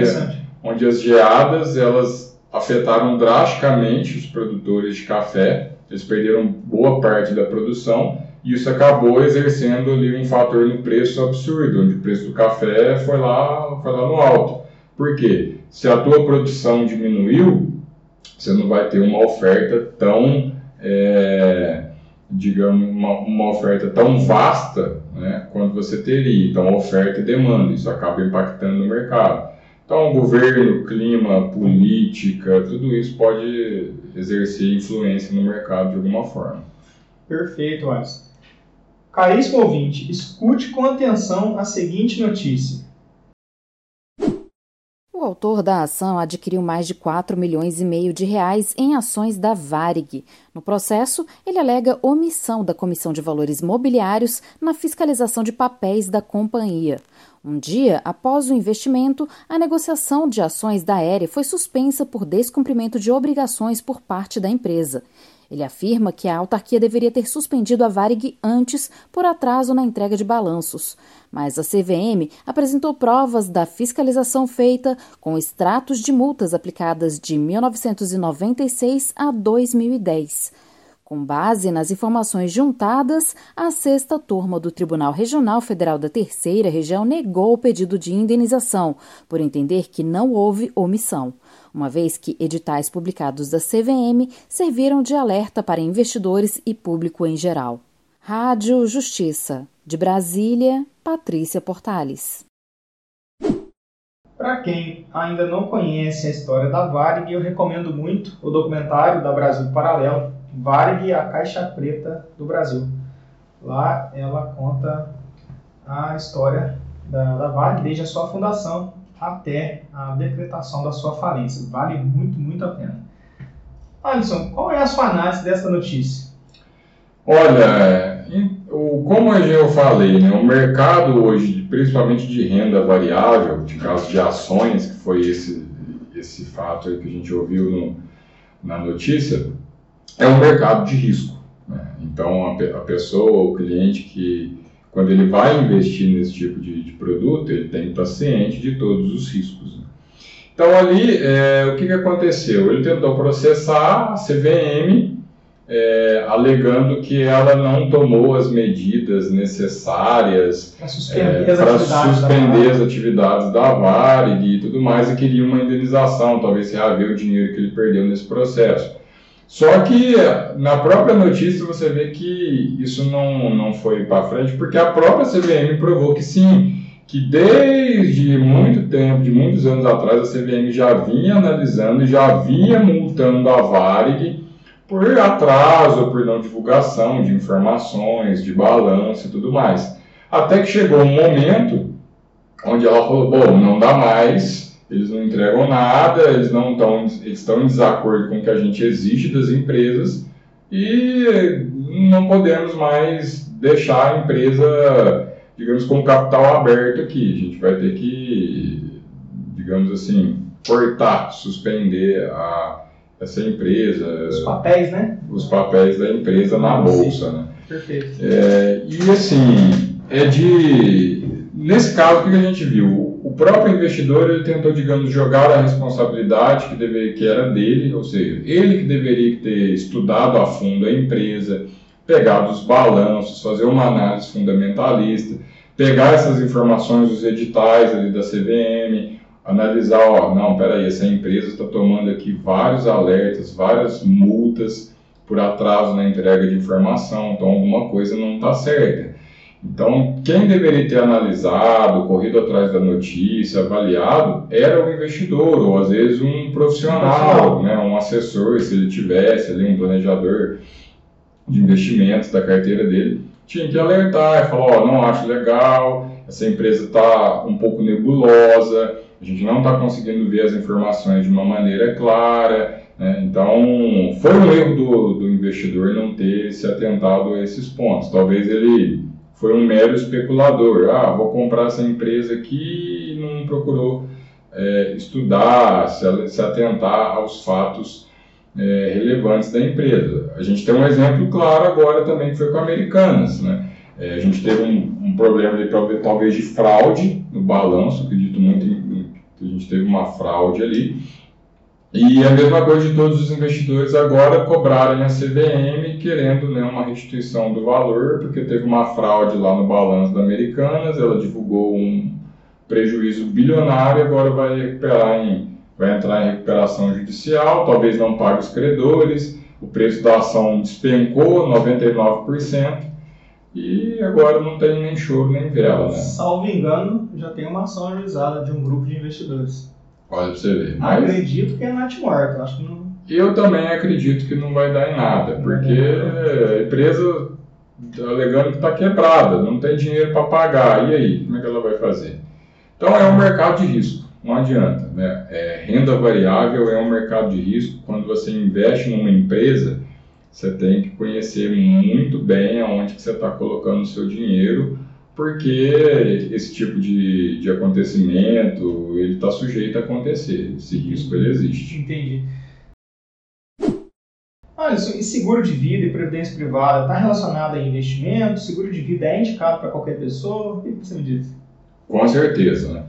onde as geadas, elas afetaram drasticamente os produtores de café, eles perderam boa parte da produção, e isso acabou exercendo ali um fator no preço absurdo, onde o preço do café foi lá, foi lá no alto. Por quê? Se a tua produção diminuiu, você não vai ter uma oferta tão, é, digamos, uma, uma, oferta tão vasta né, quanto você teria. Então, oferta e demanda, isso acaba impactando no mercado. Então, governo, clima, política, tudo isso pode exercer influência no mercado de alguma forma. Perfeito, Alisson. Caríssimo ouvinte, escute com atenção a seguinte notícia. Autor da ação adquiriu mais de 4 milhões e meio de reais em ações da Varig. No processo, ele alega omissão da Comissão de Valores Mobiliários na fiscalização de papéis da companhia. Um dia após o investimento, a negociação de ações da Aérea foi suspensa por descumprimento de obrigações por parte da empresa. Ele afirma que a autarquia deveria ter suspendido a Varig antes por atraso na entrega de balanços. Mas a CVM apresentou provas da fiscalização feita com extratos de multas aplicadas de 1996 a 2010. Com base nas informações juntadas, a sexta turma do Tribunal Regional Federal da Terceira Região negou o pedido de indenização, por entender que não houve omissão uma vez que editais publicados da CVM serviram de alerta para investidores e público em geral. Rádio Justiça. De Brasília, Patrícia Portales. Para quem ainda não conhece a história da Varig, eu recomendo muito o documentário da Brasil Paralelo, Varig, a Caixa Preta do Brasil. Lá ela conta a história da, da Varig desde a sua fundação até a decretação da sua falência. Vale muito, muito a pena. Alisson, qual é a sua análise dessa notícia? Olha, como eu falei, né, o mercado hoje, principalmente de renda variável, de caso de ações, que foi esse, esse fato que a gente ouviu no, na notícia, é um mercado de risco. Né? Então, a, a pessoa, o cliente que quando ele vai investir nesse tipo de, de produto, ele tem que estar ciente de todos os riscos. Né? Então, ali, é, o que, que aconteceu? Ele tentou processar a CVM, é, alegando que ela não tomou as medidas necessárias para suspender, é, as, atividades suspender as atividades da Varig e tudo mais, e queria uma indenização, talvez reaver o dinheiro que ele perdeu nesse processo. Só que na própria notícia você vê que isso não, não foi para frente, porque a própria CVM provou que sim, que desde muito tempo, de muitos anos atrás, a CVM já vinha analisando e já vinha multando a Varig por atraso, por não divulgação de informações, de balanço e tudo mais. Até que chegou um momento onde ela falou, bom, não dá mais, eles não entregam nada, eles não estão, eles estão em desacordo com o que a gente exige das empresas e não podemos mais deixar a empresa, digamos, com capital aberto aqui. A gente vai ter que, digamos assim, cortar, suspender a, essa empresa. Os papéis, né? Os papéis da empresa na bolsa, né? Perfeito. É, e assim, é de. Nesse caso, o que a gente viu? o próprio investidor ele tentou, digamos, jogar a responsabilidade que, deve, que era dele, ou seja, ele que deveria ter estudado a fundo a empresa, pegado os balanços, fazer uma análise fundamentalista, pegar essas informações dos editais ali da CVM, analisar, ó, não, peraí, essa empresa está tomando aqui vários alertas, várias multas por atraso na entrega de informação, então alguma coisa não está certa. Então, quem deveria ter analisado, corrido atrás da notícia, avaliado, era o investidor, ou às vezes um profissional, né, um assessor, se ele tivesse ali um planejador de investimentos da carteira dele, tinha que alertar e falar, ó, oh, não acho legal, essa empresa está um pouco nebulosa, a gente não está conseguindo ver as informações de uma maneira clara, né? então foi um erro do, do investidor não ter se atentado a esses pontos. Talvez ele foi um mero especulador. Ah, vou comprar essa empresa aqui e não procurou é, estudar, se, se, atentar aos fatos é, relevantes da empresa. A gente tem um exemplo claro agora também que foi com a Americanas. Né? É, a gente teve um, um problema de, talvez de fraude no balanço, acredito muito que a gente teve uma fraude ali. E a mesma coisa de todos os investidores agora cobrarem a CVM querendo né, uma restituição do valor, porque teve uma fraude lá no balanço da Americanas, ela divulgou um prejuízo bilionário, agora vai recuperar em, vai entrar em recuperação judicial, talvez não pague os credores, o preço da ação despencou 99%, e agora não tem nem choro nem vela, né? Salvo engano, já tem uma ação ajuizada de um grupo de investidores. Olha pra você ver. Mas... Acredito que é Nath morta, acho que não. Eu também acredito que não vai dar em nada, porque a empresa alegando que está quebrada, não tem dinheiro para pagar, e aí, como é que ela vai fazer? Então é um mercado de risco, não adianta. Né? É, renda variável é um mercado de risco. Quando você investe numa empresa, você tem que conhecer muito bem aonde que você está colocando o seu dinheiro, porque esse tipo de, de acontecimento ele está sujeito a acontecer. Esse risco ele existe. Entendi. Alisson, e seguro de vida e previdência privada está relacionado a investimento? Seguro de vida é indicado para qualquer pessoa? O que você me diz? Com certeza. Né?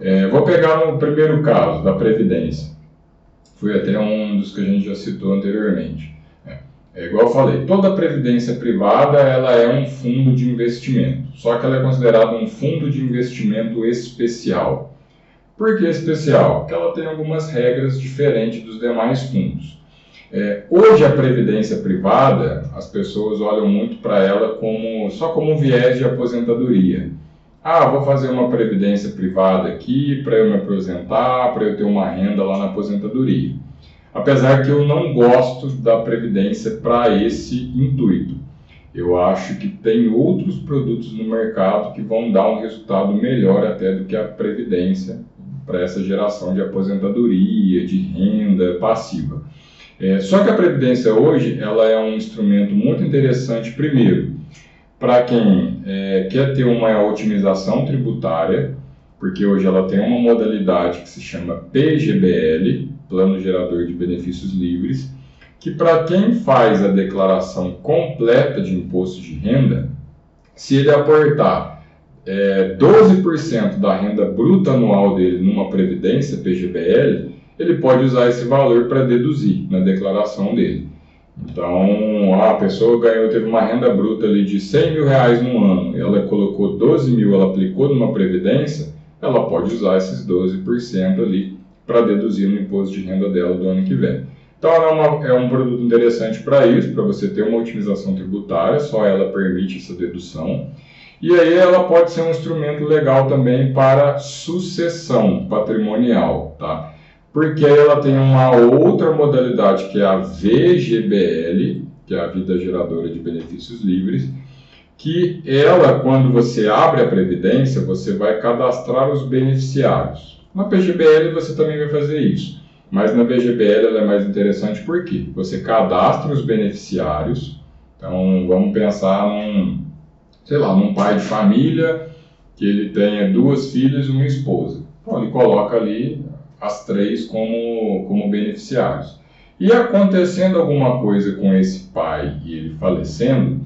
É, vou pegar no primeiro caso, da previdência. Foi até um dos que a gente já citou anteriormente. É igual eu falei, toda previdência privada ela é um fundo de investimento, só que ela é considerada um fundo de investimento especial. Por que especial? Porque ela tem algumas regras diferentes dos demais fundos. É, hoje a previdência privada, as pessoas olham muito para ela como só como um viés de aposentadoria. Ah, vou fazer uma previdência privada aqui para eu me aposentar, para eu ter uma renda lá na aposentadoria apesar que eu não gosto da Previdência para esse intuito. Eu acho que tem outros produtos no mercado que vão dar um resultado melhor até do que a Previdência para essa geração de aposentadoria, de renda passiva. É, só que a Previdência hoje ela é um instrumento muito interessante, primeiro, para quem é, quer ter uma otimização tributária, porque hoje ela tem uma modalidade que se chama PGBL, Plano Gerador de Benefícios Livres, que para quem faz a declaração completa de imposto de renda, se ele aportar é, 12% da renda bruta anual dele numa previdência PGBL, ele pode usar esse valor para deduzir na declaração dele. Então, a pessoa ganhou, teve uma renda bruta ali de 100 mil reais no ano, ela colocou 12 mil, ela aplicou numa previdência, ela pode usar esses 12% ali para deduzir no imposto de renda dela do ano que vem. Então, é, uma, é um produto interessante para isso, para você ter uma otimização tributária, só ela permite essa dedução. E aí ela pode ser um instrumento legal também para sucessão patrimonial, tá? Porque ela tem uma outra modalidade que é a VGBL, que é a Vida Geradora de Benefícios Livres, que ela, quando você abre a previdência, você vai cadastrar os beneficiários. Na PGBL você também vai fazer isso, mas na PGBL ela é mais interessante porque você cadastra os beneficiários. Então vamos pensar num, sei lá, num pai de família que ele tenha duas filhas e uma esposa. Então ele coloca ali as três como, como beneficiários. E acontecendo alguma coisa com esse pai e ele falecendo,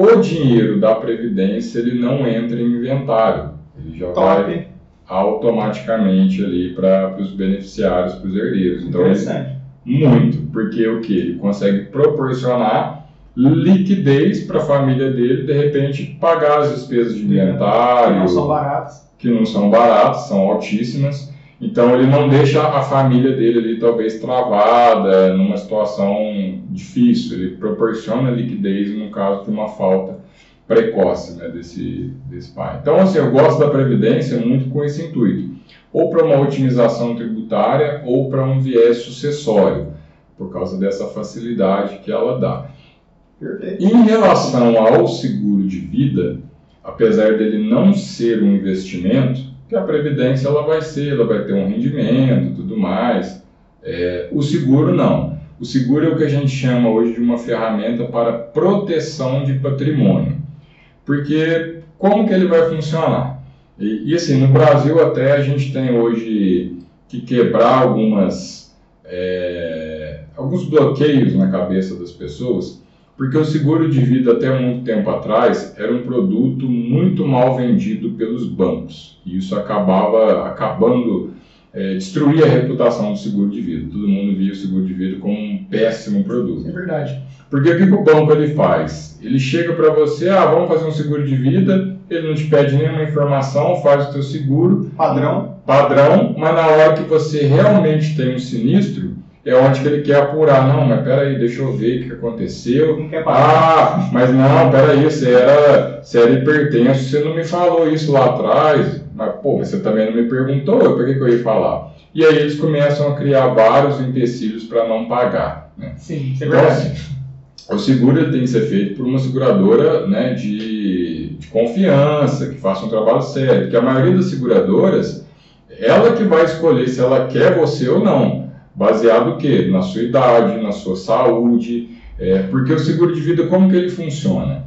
o dinheiro da previdência ele não entra em inventário. Ele já Top. vai automaticamente ali para os beneficiários, para os herdeiros. Então, Interessante. Ele, muito, porque o que? Ele consegue proporcionar liquidez para a família dele, de repente pagar as despesas de inventário. Que não são baratas. Que não são baratas, são altíssimas. Então ele não deixa a família dele ali talvez travada, numa situação difícil. Ele proporciona liquidez no caso de uma falta precoce né, desse, desse pai. Então, assim, eu gosto da Previdência muito com esse intuito, ou para uma otimização tributária ou para um viés sucessório, por causa dessa facilidade que ela dá. Perfeito. Em relação ao seguro de vida, apesar dele não ser um investimento, que a Previdência ela vai ser, ela vai ter um rendimento tudo mais, é, o seguro não. O seguro é o que a gente chama hoje de uma ferramenta para proteção de patrimônio. Porque como que ele vai funcionar? E, e, assim, no Brasil até a gente tem hoje que quebrar algumas é, alguns bloqueios na cabeça das pessoas, porque o seguro de vida até muito tempo atrás era um produto muito mal vendido pelos bancos. E isso acabava acabando é, destruir a reputação do seguro de vida. Todo mundo via o seguro de vida como um péssimo produto. É verdade. Porque o que, que o banco ele faz? Ele chega para você, ah, vamos fazer um seguro de vida, ele não te pede nenhuma informação, faz o teu seguro. Padrão. Padrão, mas na hora que você realmente tem um sinistro, é onde que ele quer apurar. Não, mas peraí, deixa eu ver o que aconteceu. Não quer. Ah, mas não, peraí, você era, você era hipertenso, você não me falou isso lá atrás. Mas, pô, mas você também não me perguntou, por que, que eu ia falar? E aí eles começam a criar vários empecilhos para não pagar. Né? Sim, é Então, verdade. assim, o seguro tem que ser feito por uma seguradora né, de, de confiança, que faça um trabalho sério. Porque a maioria das seguradoras, ela que vai escolher se ela quer você ou não. Baseado o quê? Na sua idade, na sua saúde. É, porque o seguro de vida, como que ele funciona?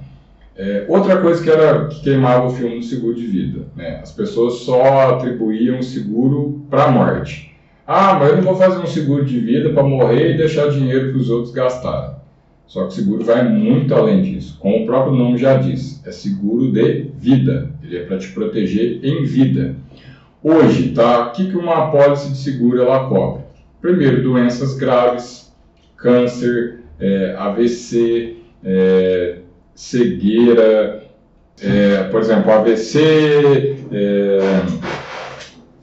É, outra coisa que era que queimava o filme do seguro de vida, né? As pessoas só atribuíam seguro para a morte. Ah, mas eu não vou fazer um seguro de vida para morrer e deixar dinheiro para os outros gastarem. Só que o seguro vai muito além disso. Como o próprio nome já diz, é seguro de vida. Ele é para te proteger em vida. Hoje, tá? O que, que uma apólice de seguro ela cobre? Primeiro, doenças graves, câncer, é, AVC, é, cegueira, é, por exemplo, AVC, é,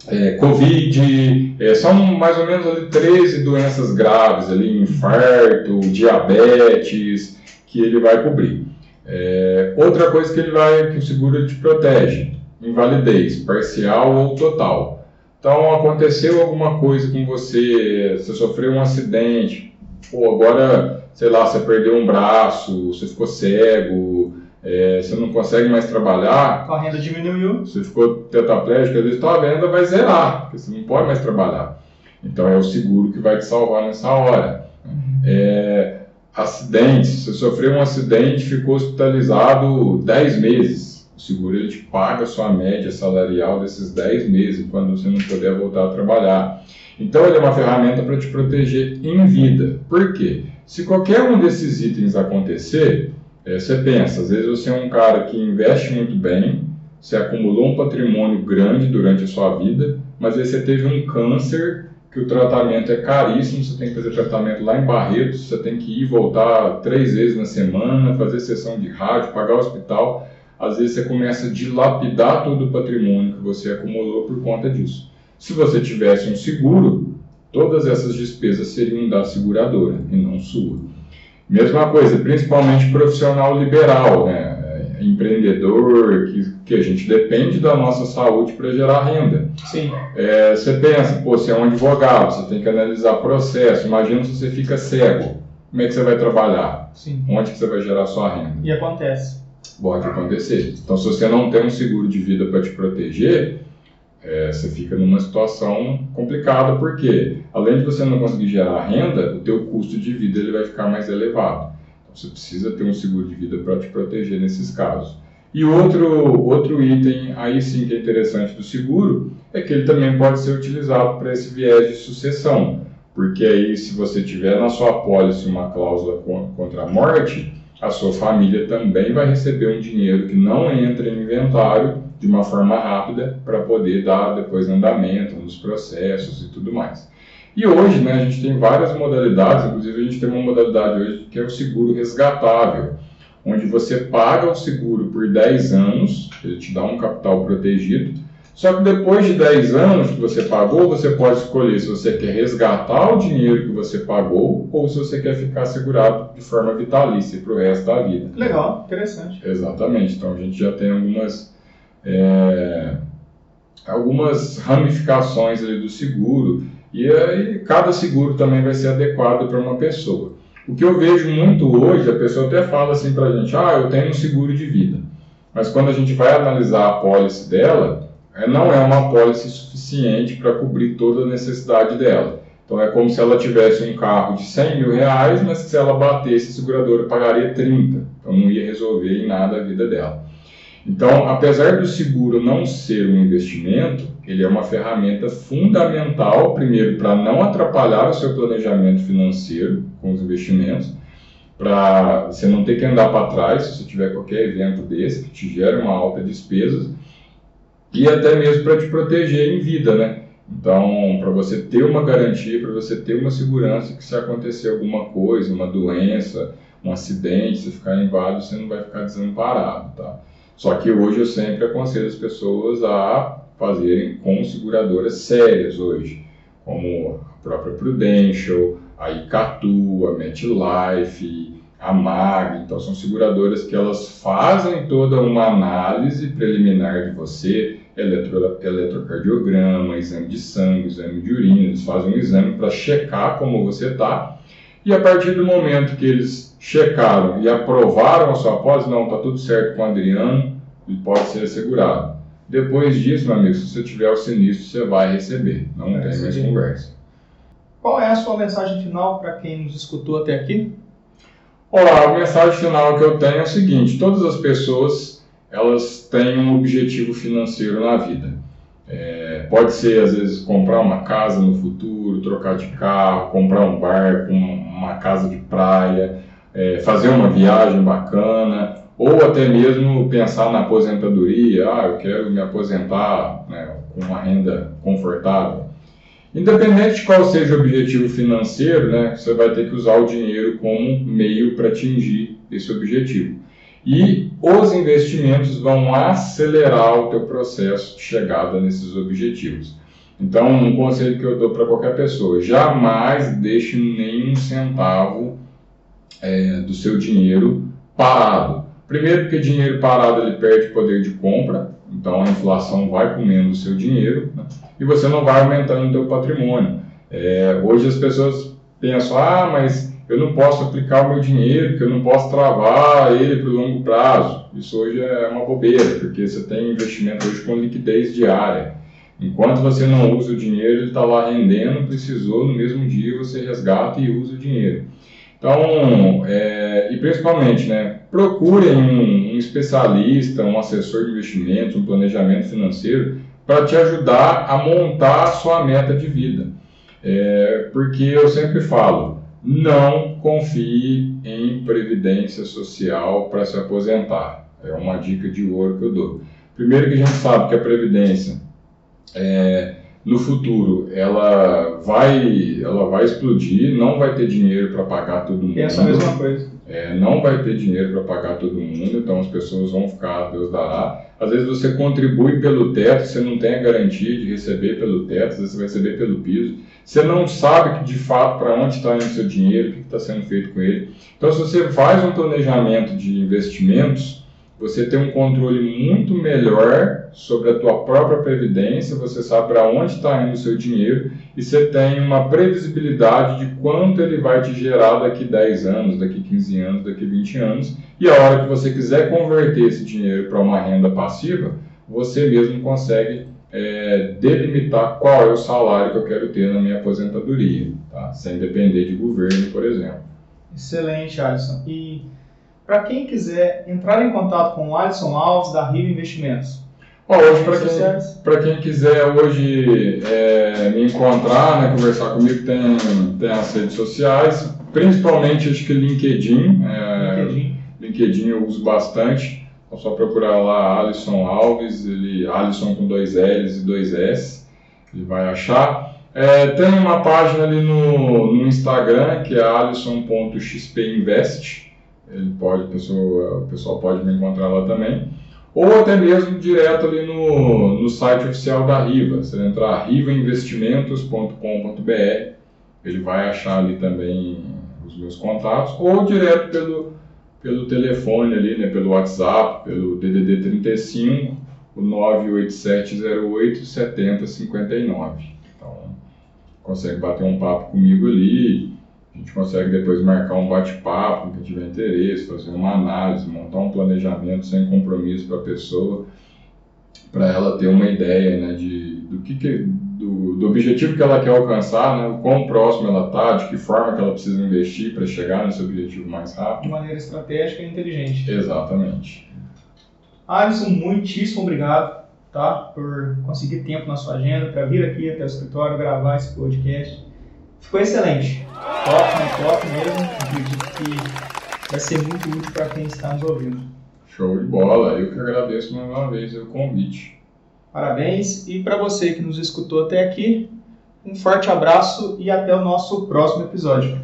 é, Covid, é, são mais ou menos ali 13 doenças graves, ali, infarto, diabetes, que ele vai cobrir. É, outra coisa que ele vai, que o seguro te protege, invalidez, parcial ou total. Então aconteceu alguma coisa com você, você sofreu um acidente, pô, agora, sei lá, você perdeu um braço, você ficou cego, é, você não consegue mais trabalhar, A renda diminuiu. você ficou tetraplégico, às vezes tua venda vai zerar, porque você não pode mais trabalhar. Então é o seguro que vai te salvar nessa hora. É, acidentes, você sofreu um acidente, ficou hospitalizado 10 meses. O seguro ele te paga a sua média salarial desses 10 meses, quando você não puder voltar a trabalhar. Então ele é uma ferramenta para te proteger em vida. Por quê? Se qualquer um desses itens acontecer, é, você pensa, às vezes você é um cara que investe muito bem, você acumulou um patrimônio grande durante a sua vida, mas aí você teve um câncer que o tratamento é caríssimo, você tem que fazer tratamento lá em Barretos, você tem que ir voltar três vezes na semana, fazer sessão de rádio, pagar o hospital. Às vezes você começa a dilapidar todo o patrimônio que você acumulou por conta disso. Se você tivesse um seguro, todas essas despesas seriam da seguradora e não sua. Mesma coisa, principalmente profissional liberal, né? empreendedor, que, que a gente depende da nossa saúde para gerar renda. Sim. É, você pensa, pô, você é um advogado, você tem que analisar processo. Imagina se você fica cego. Como é que você vai trabalhar? Sim. Onde que você vai gerar sua renda? E acontece. Pode acontecer. Então, se você não tem um seguro de vida para te proteger, é, você fica numa situação complicada, porque além de você não conseguir gerar renda, o teu custo de vida ele vai ficar mais elevado. Então, você precisa ter um seguro de vida para te proteger nesses casos. E outro, outro item, aí sim que é interessante do seguro, é que ele também pode ser utilizado para esse viés de sucessão. Porque aí, se você tiver na sua apólice uma cláusula contra a morte, a sua família também vai receber um dinheiro que não entra em inventário de uma forma rápida para poder dar depois andamento nos processos e tudo mais. E hoje, né, a gente tem várias modalidades, inclusive a gente tem uma modalidade hoje que é o seguro resgatável, onde você paga o seguro por 10 anos, ele te dá um capital protegido, só que depois de 10 anos que você pagou, você pode escolher se você quer resgatar o dinheiro que você pagou ou se você quer ficar segurado de forma vitalícia para o resto da vida. Legal, interessante. Exatamente. Então a gente já tem algumas, é, algumas ramificações ali do seguro e aí cada seguro também vai ser adequado para uma pessoa. O que eu vejo muito hoje, a pessoa até fala assim para a gente, ah, eu tenho um seguro de vida. Mas quando a gente vai analisar a pólice dela, não é uma pólice suficiente para cobrir toda a necessidade dela. Então é como se ela tivesse um carro de 100 mil reais, mas se ela batesse, a seguradora pagaria 30. Então não ia resolver em nada a vida dela. Então, apesar do seguro não ser um investimento, ele é uma ferramenta fundamental, primeiro, para não atrapalhar o seu planejamento financeiro com os investimentos, para você não ter que andar para trás se você tiver qualquer evento desse que te gera uma alta despesa, e até mesmo para te proteger em vida, né? Então, para você ter uma garantia, para você ter uma segurança que se acontecer alguma coisa, uma doença, um acidente, se ficar inválido, você não vai ficar desamparado, tá? Só que hoje eu sempre aconselho as pessoas a fazerem com seguradoras sérias hoje, como a própria Prudential, a Icatu, a MetLife, a MAG. Então são seguradoras que elas fazem toda uma análise preliminar de você, eletro, eletrocardiograma, exame de sangue, exame de urina, eles fazem um exame para checar como você está. E a partir do momento que eles checaram e aprovaram a sua apólice, não, está tudo certo com o Adriano, ele pode ser assegurado. Depois disso, meu amigo, se você tiver o sinistro, você vai receber. Não é, tem mais conversa. Qual é a sua mensagem final para quem nos escutou até aqui? Olá, a mensagem final que eu tenho é o seguinte: todas as pessoas elas têm um objetivo financeiro na vida. É, pode ser, às vezes, comprar uma casa no futuro, trocar de carro, comprar um barco, uma casa de praia, é, fazer uma viagem bacana, ou até mesmo pensar na aposentadoria, ah, eu quero me aposentar né, com uma renda confortável. Independente de qual seja o objetivo financeiro, né, você vai ter que usar o dinheiro como meio para atingir esse objetivo. E os investimentos vão acelerar o teu processo de chegada nesses objetivos. Então, um conselho que eu dou para qualquer pessoa: jamais deixe nenhum centavo é, do seu dinheiro parado. Primeiro, porque dinheiro parado ele perde poder de compra, então a inflação vai comendo o seu dinheiro né? e você não vai aumentando o seu patrimônio. É, hoje as pessoas pensam, ah, mas eu não posso aplicar o meu dinheiro, porque eu não posso travar ele para o longo prazo. Isso hoje é uma bobeira, porque você tem investimento hoje com liquidez diária. Enquanto você não usa o dinheiro, ele está lá rendendo, precisou, no mesmo dia você resgata e usa o dinheiro. Então, é, e principalmente, né, procurem um, um, especialista, um assessor de investimentos, um planejamento financeiro para te ajudar a montar a sua meta de vida. É, porque eu sempre falo, não confie em previdência social para se aposentar. É uma dica de ouro que eu dou. Primeiro que a gente sabe que a previdência é, no futuro ela vai, ela vai explodir, não vai ter dinheiro para pagar todo mundo. Pensa a mesma coisa. É, não vai ter dinheiro para pagar todo mundo, então as pessoas vão ficar, Deus dará. Às vezes você contribui pelo teto, você não tem a garantia de receber pelo teto, às vezes você vai receber pelo piso. Você não sabe de fato para onde está indo o seu dinheiro, o que está sendo feito com ele. Então, se você faz um planejamento de investimentos, você tem um controle muito melhor sobre a tua própria previdência, você sabe para onde está indo o seu dinheiro e você tem uma previsibilidade de quanto ele vai te gerar daqui 10 anos, daqui 15 anos, daqui 20 anos. E a hora que você quiser converter esse dinheiro para uma renda passiva, você mesmo consegue é, delimitar qual é o salário que eu quero ter na minha aposentadoria, tá? sem depender de governo, por exemplo. Excelente, Alisson. E para quem quiser entrar em contato com o Alisson Alves, da Rio Investimentos. Bom, hoje, para quem, quem quiser hoje é, me encontrar, né, conversar comigo, tem, tem as redes sociais, principalmente acho que LinkedIn. É, LinkedIn. LinkedIn eu uso bastante. É só procurar lá Alisson Alves, ele, Alisson com dois L's e dois S, ele vai achar. É, tem uma página ali no, no Instagram que é alisson.xpinvest ele pode, a pessoa, o pessoal pode me encontrar lá também. Ou até mesmo direto ali no, no site oficial da Riva. Você entrar rivainvestimentos.com.br, ele vai achar ali também os meus contatos, ou direto pelo, pelo telefone ali, né, pelo WhatsApp, pelo DDD 35, o 98708 7059. Então, consegue bater um papo comigo ali, a gente consegue depois marcar um bate-papo, quem tiver interesse, fazer uma análise, montar um planejamento sem compromisso para a pessoa, para ela ter uma ideia né, de, do, que, que do, objetivo que ela quer alcançar, né, o quão próximo ela está, de que forma que ela precisa investir para chegar nesse objetivo mais rápido. De maneira estratégica e inteligente. Exatamente. Alisson, muitíssimo obrigado tá, por conseguir tempo na sua agenda para vir aqui até o escritório gravar esse podcast. Ficou excelente. Top, né? top mesmo. Acredito que vai ser muito útil para quem está nos ouvindo. Show de bola. Eu que agradeço mais uma vez o convite. Parabéns e para você que nos escutou até aqui, um forte abraço e até o nosso próximo episódio.